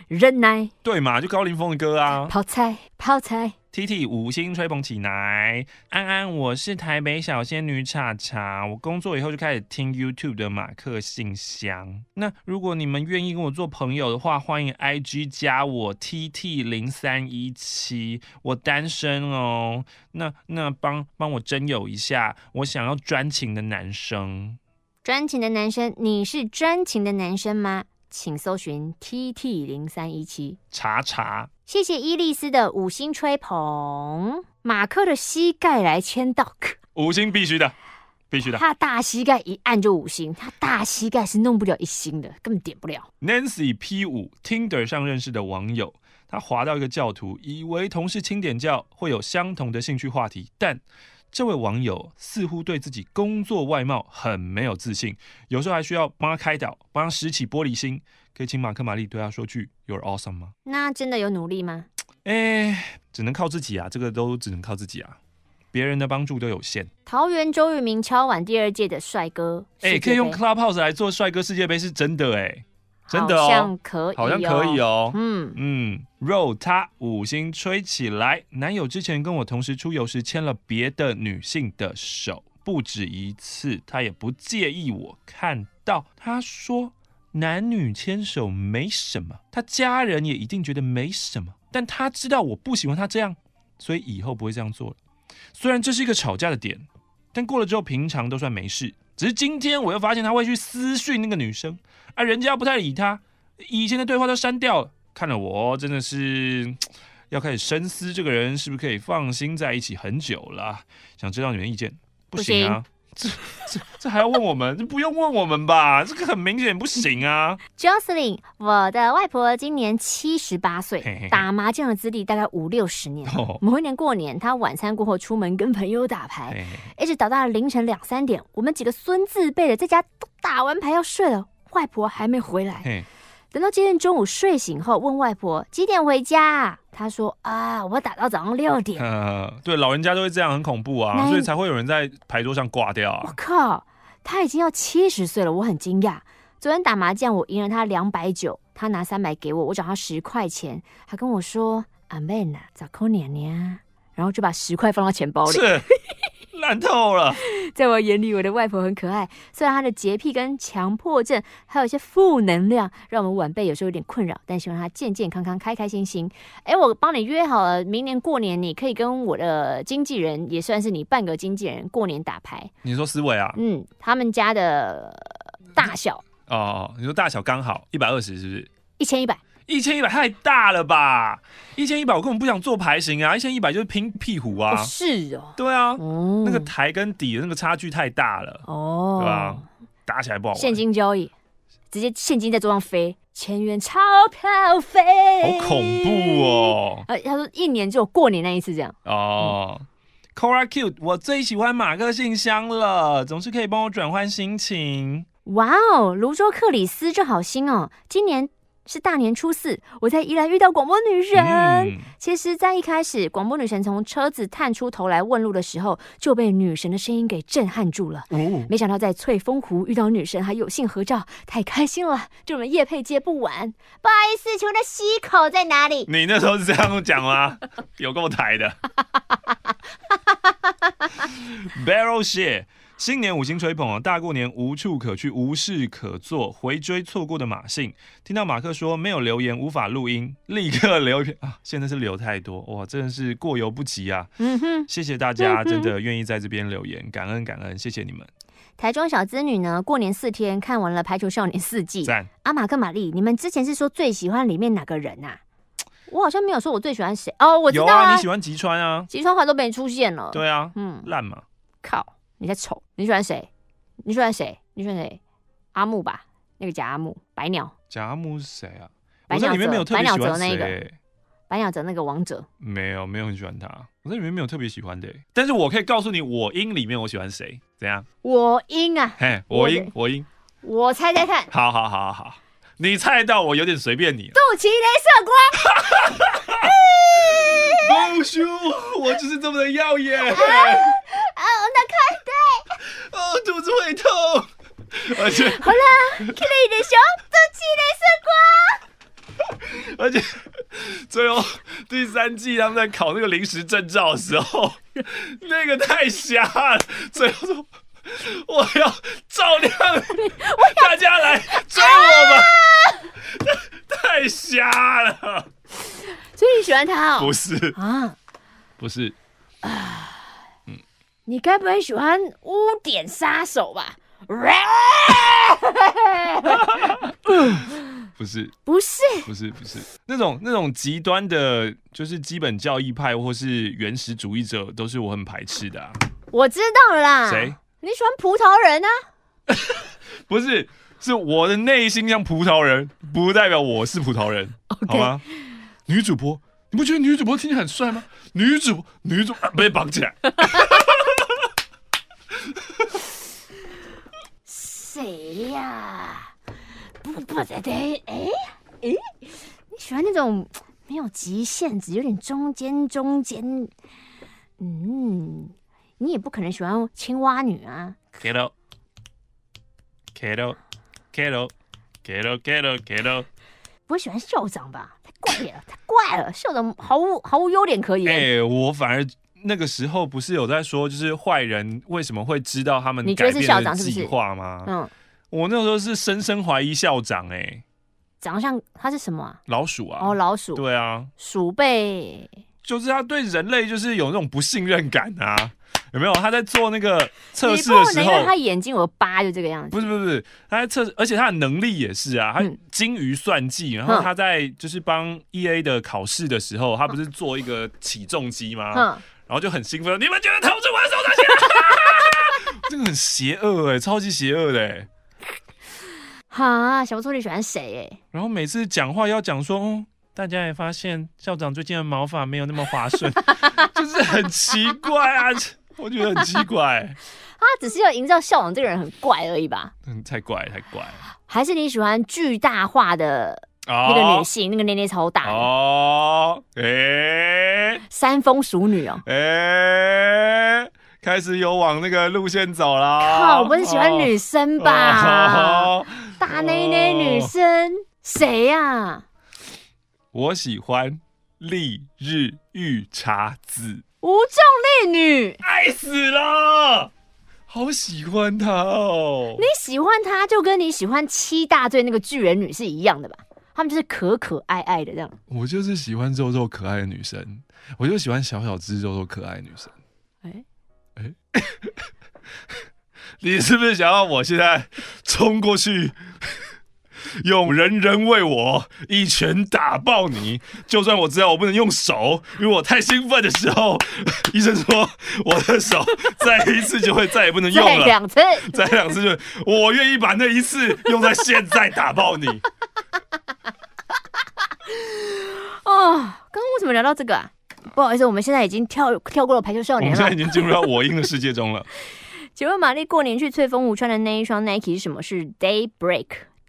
S1: 忍耐，
S2: 对嘛？就高凌风的歌啊，
S1: 泡菜，泡菜。
S2: T T 五星吹捧起来，安安，我是台北小仙女茶茶，我工作以后就开始听 YouTube 的马克信箱。那如果你们愿意跟我做朋友的话，欢迎 IG 加我 T T 零三一七，我单身哦。那那帮帮我征友一下，我想要专情的男生。
S1: 专情的男生，你是专情的男生吗？请搜寻 T T 零三一七
S2: 查查。
S1: 谢谢伊利斯的五星吹捧，马克的膝盖来签到，
S2: 五星必须的，必须的。
S1: 他大膝盖一按就五星，他大膝盖是弄不了一星的，根本点不了。
S2: Nancy P 五 Tinder 上认识的网友，他滑到一个教徒，以为同是清点教会有相同的兴趣话题，但这位网友似乎对自己工作外貌很没有自信，有时候还需要帮他开导，帮他拾起玻璃心。可以请马克玛丽对他说句 “You're awesome” 吗？
S1: 那真的有努力吗？
S2: 哎，只能靠自己啊，这个都只能靠自己啊，别人的帮助都有限。
S1: 桃园周渝民敲碗第二届的帅哥，
S2: 哎，可以用 Clubhouse 来做帅哥世界杯是真的哎，真的哦，
S1: 好像可以，
S2: 好像可以哦。嗯嗯，Roll 他五星吹起来，男友之前跟我同时出游时牵了别的女性的手，不止一次，他也不介意我看到，他说。男女牵手没什么，他家人也一定觉得没什么，但他知道我不喜欢他这样，所以以后不会这样做了。虽然这是一个吵架的点，但过了之后平常都算没事。只是今天我又发现他会去私讯那个女生，啊人家不太理他，以前的对话都删掉了。看了我真的是 要开始深思，这个人是不是可以放心在一起很久了？想知道你们意见？不行啊。这这这还要问我们？这不用问我们吧？这个很明显不行啊。
S1: Jocelyn，我的外婆今年七十八岁，打麻将的资历大概五六十年。某一年过年，她晚餐过后出门跟朋友打牌，一直打到了凌晨两三点。我们几个孙子辈的在家都打完牌要睡了，外婆还没回来。等到今天中午睡醒后，问外婆几点回家啊？她说啊，我打到早上六点。
S2: 呃，对，老人家都会这样，很恐怖啊，所以才会有人在牌桌上挂掉啊。
S1: 我靠，他已经要七十岁了，我很惊讶。昨天打麻将，我赢了他两百九，他拿三百给我，我找他十块钱，他跟我说阿妹呢，找扣年年，然后就把十块放到钱包里。是。
S2: 烂透了，
S1: 在我眼里，我的外婆很可爱。虽然她的洁癖跟强迫症，还有一些负能量，让我们晚辈有时候有点困扰。但希望她健健康康、开开心心。哎，我帮你约好了，明年过年你可以跟我的经纪人，也算是你半个经纪人，过年打牌。
S2: 你说思维啊？
S1: 嗯，他们家的大小
S2: 哦，你说大小刚好一百二十是不是？
S1: 一千一百。
S2: 一千一百太大了吧？一千一百我根本不想做牌型啊！一千一百就是拼屁股啊！
S1: 哦是哦，
S2: 对啊，哦、那个台跟底的那个差距太大了哦，对吧？打起来不好玩。
S1: 现金交易，直接现金在桌上飞，千元钞票飞，
S2: 好恐怖哦！
S1: 呃，他说一年只有过年那一次这样
S2: 哦。嗯、Cora Cute，我最喜欢马克信箱了，总是可以帮我转换心情。
S1: 哇哦，泸州克里斯这好新哦，今年。是大年初四，我在宜兰遇到广播女神。嗯、其实，在一开始，广播女神从车子探出头来问路的时候，就被女神的声音给震撼住了。哦、没想到在翠峰湖遇到女神，还有幸合照，太开心了！祝我们夜配接不完。不好意思，请问的溪口在哪里？
S2: 你那时候是这样讲吗？有够台的。Barrel share。新年五星吹捧啊！大过年无处可去，无事可做，回追错过的马信。听到马克说没有留言无法录音，立刻留言啊！现在是留太多哇，真的是过犹不及啊！嗯哼，谢谢大家，真的愿意在这边留言，感恩感恩，谢谢你们。
S1: 台中小资女呢，过年四天看完了《排球少年》四季。赞。阿马克玛丽，你们之前是说最喜欢里面哪个人啊？我好像没有说我最喜欢谁哦，我知道啊，
S2: 啊你喜欢吉川啊？
S1: 吉川话都没出现了。
S2: 对啊，嗯，烂嘛，
S1: 靠。你在丑？你喜欢谁？你喜欢谁？你喜欢谁？阿木吧，那个假阿木，白鸟。
S2: 假阿木是谁啊？
S1: 白鸟泽，白鸟泽那个，白鸟泽那个王者。
S2: 没有，没有很喜欢他。我在里面没有特别喜欢的，但是我可以告诉你，我音里面我喜欢谁？怎样？
S1: 我音啊，
S2: 嘿，我音，我音。
S1: 我猜猜看。
S2: 好好好好好，你猜到我有点随便你。
S1: 肚脐镭射光。
S2: 不输，我就是这么的耀眼。
S1: 哦，那快对。
S2: 哦，肚子会痛，而且
S1: 好了，看了你的胸，肚脐镭射光。而且
S2: 最后第三季他们在考那个临时证照的时候，那个太瞎了。最后说我要照亮大家来追我吧，太瞎了。
S1: 所以你喜欢他哦？
S2: 不是啊，不是啊。
S1: 你该不会喜欢污点杀手吧？
S2: 不是，
S1: 不是，
S2: 不是，不是那种那种极端的，就是基本教义派或是原始主义者，都是我很排斥的啊。
S1: 我知道了啦，谁？你喜欢葡萄人啊？
S2: 不是，是我的内心像葡萄人，不代表我是葡萄人.好吗？女主播，你不觉得女主播听起来很帅吗？女主，女主被绑起来。
S1: 谁呀？不不对对，哎哎，你喜欢那种没有极限，只有点中间中间。嗯，你也不可能喜欢青蛙女啊。
S2: Kiddo，Kiddo，Kiddo，Kiddo，Kiddo，Kiddo。
S1: 不会喜欢校长吧？太怪了，太怪了，校长毫无毫无优点可言。
S2: 哎、欸，我反而。那个时候不是有在说，就是坏人为什么会知道他们改变的计划吗？嗯，我那时候是深深怀疑校长，哎，
S1: 长得像他是什么啊？
S2: 老鼠啊！
S1: 哦，老鼠。
S2: 对啊，
S1: 鼠辈，
S2: 就是他对人类就是有那种不信任感啊。有没有？他在做那个测试的时候，
S1: 他眼睛有疤，就这个样子。
S2: 不是不是不是，他在测试，而且他的能力也是啊，他精于算计。然后他在就是帮 EA 的考试的时候，他不是做一个起重机吗？嗯。然后就很兴奋，你们觉得投资我的手上钱？这个很邪恶哎，超级邪恶的哎。
S1: 哈，小兔你喜欢谁哎？
S2: 然后每次讲话要讲说，哦，大家也发现校长最近的毛发没有那么滑顺，就是很奇怪啊，我觉得很奇怪。
S1: 他 只是要营造校长这个人很怪而已吧？
S2: 嗯，太怪太怪。
S1: 还是你喜欢巨大化的？那个女性，那个年龄超大哦，哎，山风淑女哦，
S2: 哎，开始有往那个路线走了。
S1: 靠，不是喜欢女生吧？大内内女生谁呀？
S2: 我喜欢丽日御茶子，
S1: 无重力女，
S2: 爱死了，好喜欢她哦。
S1: 你喜欢她，就跟你喜欢七大罪那个巨人女是一样的吧？他们就是可可爱爱的这样，
S2: 我就是喜欢肉肉可爱的女生，我就喜欢小小只肉肉可爱的女生。哎哎，你是不是想要我现在冲过去？用人人为我一拳打爆你，就算我知道我不能用手，因为我太兴奋的时候，医生说我的手再一次就会再也不能用了。再
S1: 两次，
S2: 再两次就我愿意把那一次用在现在打爆你。
S1: 哦，刚刚为什么聊到这个啊？不好意思，我们现在已经跳跳过了排球少年了，
S2: 我们现在已经进入到我英的世界中了。
S1: 请问玛丽过年去翠峰湖穿的那一双 Nike 是什么？是 Daybreak。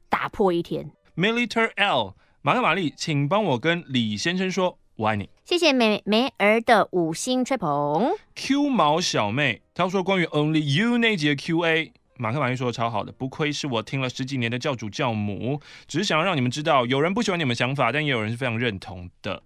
S1: 打破一天
S2: ，Militer L，马克玛丽，请帮我跟李先生说我爱你。
S1: 谢谢美梅儿的五星吹捧。
S2: Q 毛小妹，她说关于 Only You 那集的 QA，马克玛丽说的超好的，不愧是我听了十几年的教主教母，只是想要让你们知道，有人不喜欢你们想法，但也有人是非常认同的。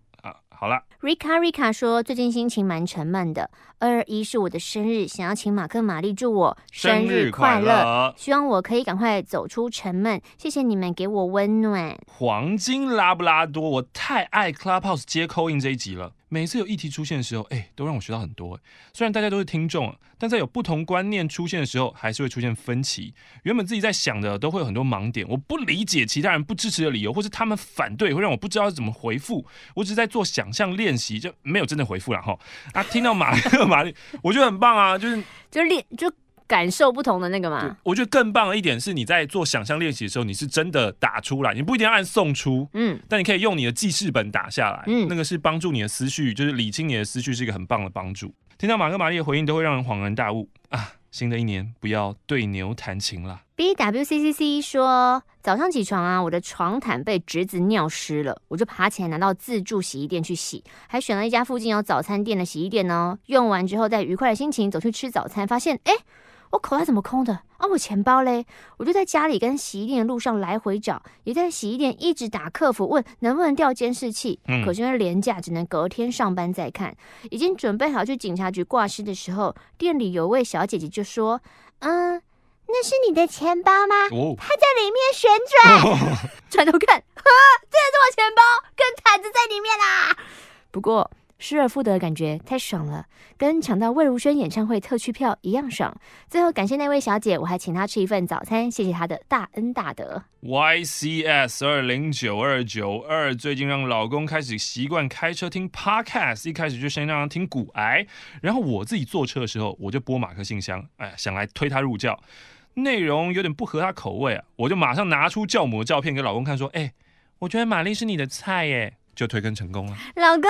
S2: 好了
S1: ，Rika Rika 说最近心情蛮沉闷的。二二一是我的生日，想要请马克玛丽祝我生日快乐，希望我可以赶快走出沉闷。谢谢你们给我温暖。
S2: 黄金拉布拉多，我太爱 Clubhouse 接 call in 这一集了。每次有议题出现的时候，哎，都让我学到很多。虽然大家都是听众，但在有不同观念出现的时候，还是会出现分歧。原本自己在想的，都会有很多盲点。我不理解其他人不支持的理由，或是他们反对，会让我不知道怎么回复。我只是在做想象练习，就没有真的回复了哈。啊，听到马克 马丽，我觉得很棒啊，就是
S1: 就练就。感受不同的那个嘛，
S2: 我觉得更棒的一点是，你在做想象练习的时候，你是真的打出来，你不一定要按送出，嗯，但你可以用你的记事本打下来，嗯，那个是帮助你的思绪，就是理清你的思绪，是一个很棒的帮助。听到马克玛丽的回应，都会让人恍然大悟啊！新的一年不要对牛弹琴了。
S1: BWCCC 说，早上起床啊，我的床毯被侄子尿湿了，我就爬起来拿到自助洗衣店去洗，还选了一家附近有早餐店的洗衣店哦。用完之后，在愉快的心情走去吃早餐，发现哎。诶我口袋怎么空的啊？我钱包嘞？我就在家里跟洗衣店的路上来回找，也在洗衣店一直打客服问能不能调监视器。嗯，可是因为廉价，只能隔天上班再看。已经准备好去警察局挂失的时候，店里有位小姐姐就说：“嗯，那是你的钱包吗？哦，它在里面旋转。转头看，哈，这是我钱包，跟毯子在里面啦。不过。”失而复得的感觉太爽了，跟抢到魏如萱演唱会特区票一样爽。最后感谢那位小姐，我还请她吃一份早餐，谢谢她的大恩大德。
S2: YCS 二零九二九二最近让老公开始习惯开车听 Podcast，一开始就先让他听骨癌，然后我自己坐车的时候我就播马克信箱，哎，想来推他入教，内容有点不合他口味啊，我就马上拿出教母的照片给老公看，说，哎，我觉得玛丽是你的菜耶。就推更成功了，
S1: 老公，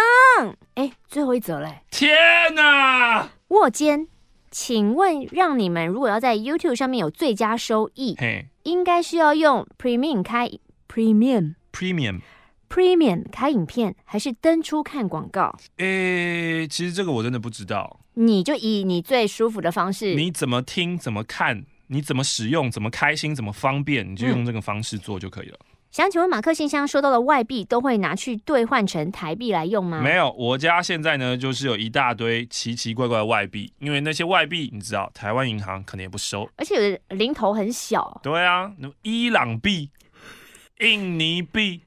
S1: 哎、欸，最后一则嘞！
S2: 天哪，
S1: 握肩，请问让你们如果要在 YouTube 上面有最佳收益，嘿，应该是要用 Premium 开 Premium
S2: Premium
S1: Premium 开影片，还是登出看广告？
S2: 诶、欸，其实这个我真的不知道。
S1: 你就以你最舒服的方式，
S2: 你怎么听，怎么看，你怎么使用，怎么开心，怎么方便，你就用这个方式做就可以了。嗯
S1: 想请问马克信箱收到的外币都会拿去兑换成台币来用吗？
S2: 没有，我家现在呢就是有一大堆奇奇怪怪的外币，因为那些外币你知道，台湾银行可能也不收，
S1: 而且有的零头很小。
S2: 对啊，那伊朗币、印尼币。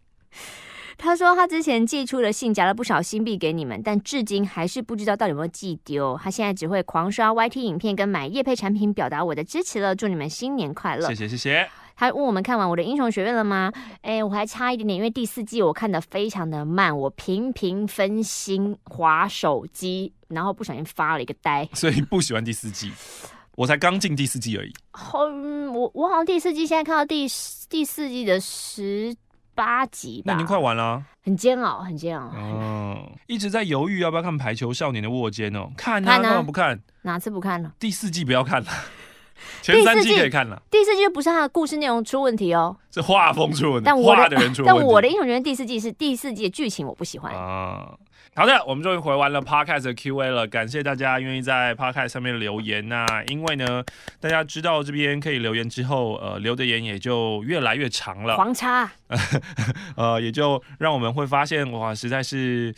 S1: 他说他之前寄出的信夹了不少新币给你们，但至今还是不知道到底有没有寄丢。他现在只会狂刷 YT 影片跟买叶配产品，表达我的支持了。祝你们新年快乐！
S2: 谢谢谢谢。
S1: 他问我们看完我的英雄学院了吗？哎，我还差一点点，因为第四季我看的非常的慢，我频频分心划手机，然后不小心发了一个呆。
S2: 所以不喜欢第四季，我才刚进第四季而已。
S1: 后、嗯、我我好像第四季现在看到第第四季的十八集吧，
S2: 那已经快完了，
S1: 很煎熬，很煎熬。
S2: 嗯，一直在犹豫要不要看《排球少年的握肩》哦，看啊，干嘛不看？
S1: 哪次不看了？
S2: 第四季不要看了。前三季可以看了，
S1: 第四季就不是他的故事内容出问题哦，
S2: 是画风出问题，
S1: 但我的，
S2: 画的人出问题。
S1: 但我的英雄学院第四季是第四季的剧情我不喜欢
S2: 啊。好的，我们终于回完了 Podcast 的 Q&A 了，感谢大家愿意在 Podcast 上面留言呐、啊。因为呢，大家知道这边可以留言之后，呃，留的言也就越来越长了，
S1: 黄叉，
S2: 呃，也就让我们会发现哇，实在是。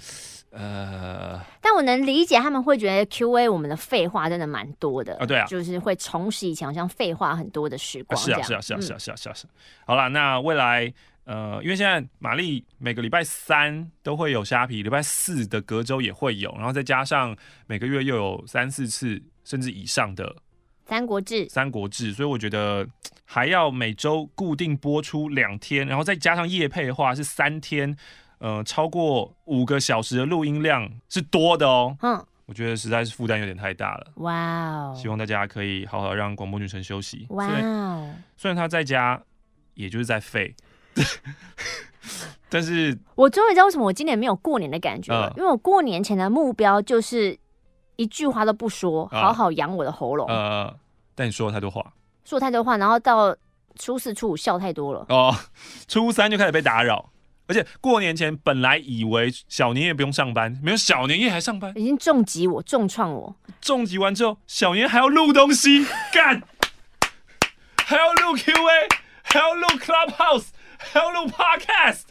S2: 呃，
S1: 但我能理解他们会觉得 Q&A 我们的废话真的蛮多的
S2: 啊，对啊，
S1: 就是会重拾以前好像废话很多的时光。
S2: 是啊，是啊，是啊，是啊，是啊，是啊，是啊。好了，那未来呃，因为现在玛丽每个礼拜三都会有虾皮，礼拜四的隔周也会有，然后再加上每个月又有三四次甚至以上的
S1: 三国志》《
S2: 三国志》，所以我觉得还要每周固定播出两天，然后再加上夜配的话是三天，呃，超过五个小时的录音量是多的哦。嗯，我觉得实在是负担有点太大了。哇哦！希望大家可以好好让广播女神休息。哇哦！虽然她在家，也就是在废。但是，
S1: 我终于知道为什么我今年没有过年的感觉了，呃、因为我过年前的目标就是一句话都不说，呃、好好养我的喉咙。
S2: 呃，但你说了太多话，
S1: 说了太多话，然后到初四、初五笑太多了。
S2: 哦，初三就开始被打扰，而且过年前本来以为小年夜不用上班，没有小年夜还上班，
S1: 已经重击我、重创我。
S2: 重击完之后，小年还要录东西，干，还要录 QA，还要录 Clubhouse。还要录 Podcast，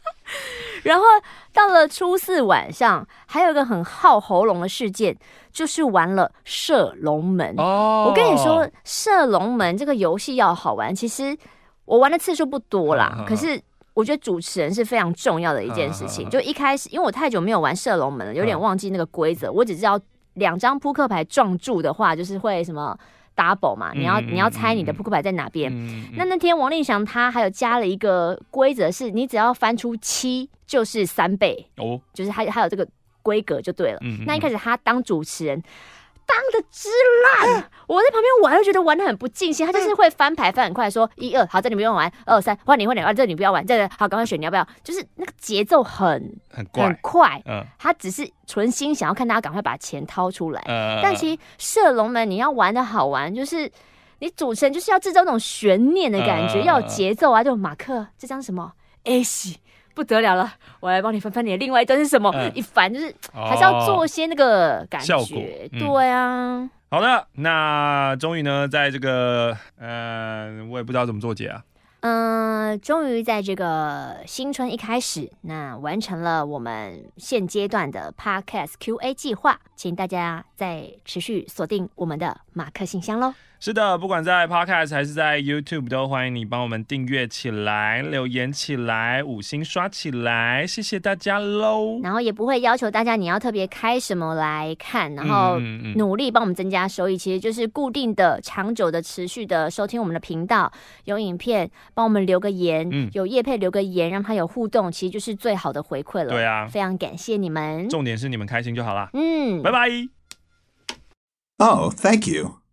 S1: 然后到了初四晚上，还有一个很耗喉咙的事件，就是玩了射龙门。哦，我跟你说，射龙门这个游戏要好玩，其实我玩的次数不多啦。可是我觉得主持人是非常重要的一件事情。就一开始，因为我太久没有玩射龙门了，有点忘记那个规则。我只知道两张扑克牌撞住的话，就是会什么。double 嘛，你要你要猜你的扑克牌在哪边。那那天王令祥他还有加了一个规则，是你只要翻出七就是三倍哦，就是还还有这个规格就对了。那一开始他当主持人。当的之烂，我在旁边玩，又觉得玩的很不尽兴。他就是会翻牌翻很快，说一二好，这你不用玩，二三换你换你，二这你不要玩，这个好，赶快选你要不要？就是那个节奏很很很快，嗯，他只是存心想要看大家赶快把钱掏出来。但其实射龙门你要玩的好玩，就是你主持人就是要制造那种悬念的感觉，要有节奏啊。就马克这张什么 A 喜。不得了了，我来帮你翻翻你的另外一端是什么？嗯、一翻就是还是要做些那个感觉，效果嗯、对啊。
S2: 好的，那终于呢，在这个呃，我也不知道怎么做结啊。
S1: 嗯、呃，终于在这个新春一开始，那完成了我们现阶段的 Podcast QA 计划，请大家再持续锁定我们的马克信箱喽。
S2: 是的，不管在 Podcast 还是在 YouTube，都欢迎你帮我们订阅起来、留言起来、五星刷起来，谢谢大家喽。
S1: 然后也不会要求大家你要特别开什么来看，然后努力帮我们增加收益，嗯嗯、其实就是固定的、长久的、持续的收听我们的频道，有影片帮我们留个言，嗯、有叶配留个言，让他有互动，其实就是最好的回馈了。
S2: 对啊，
S1: 非常感谢你们。
S2: 重点是你们开心就好啦。嗯，拜拜。
S4: Oh, thank you.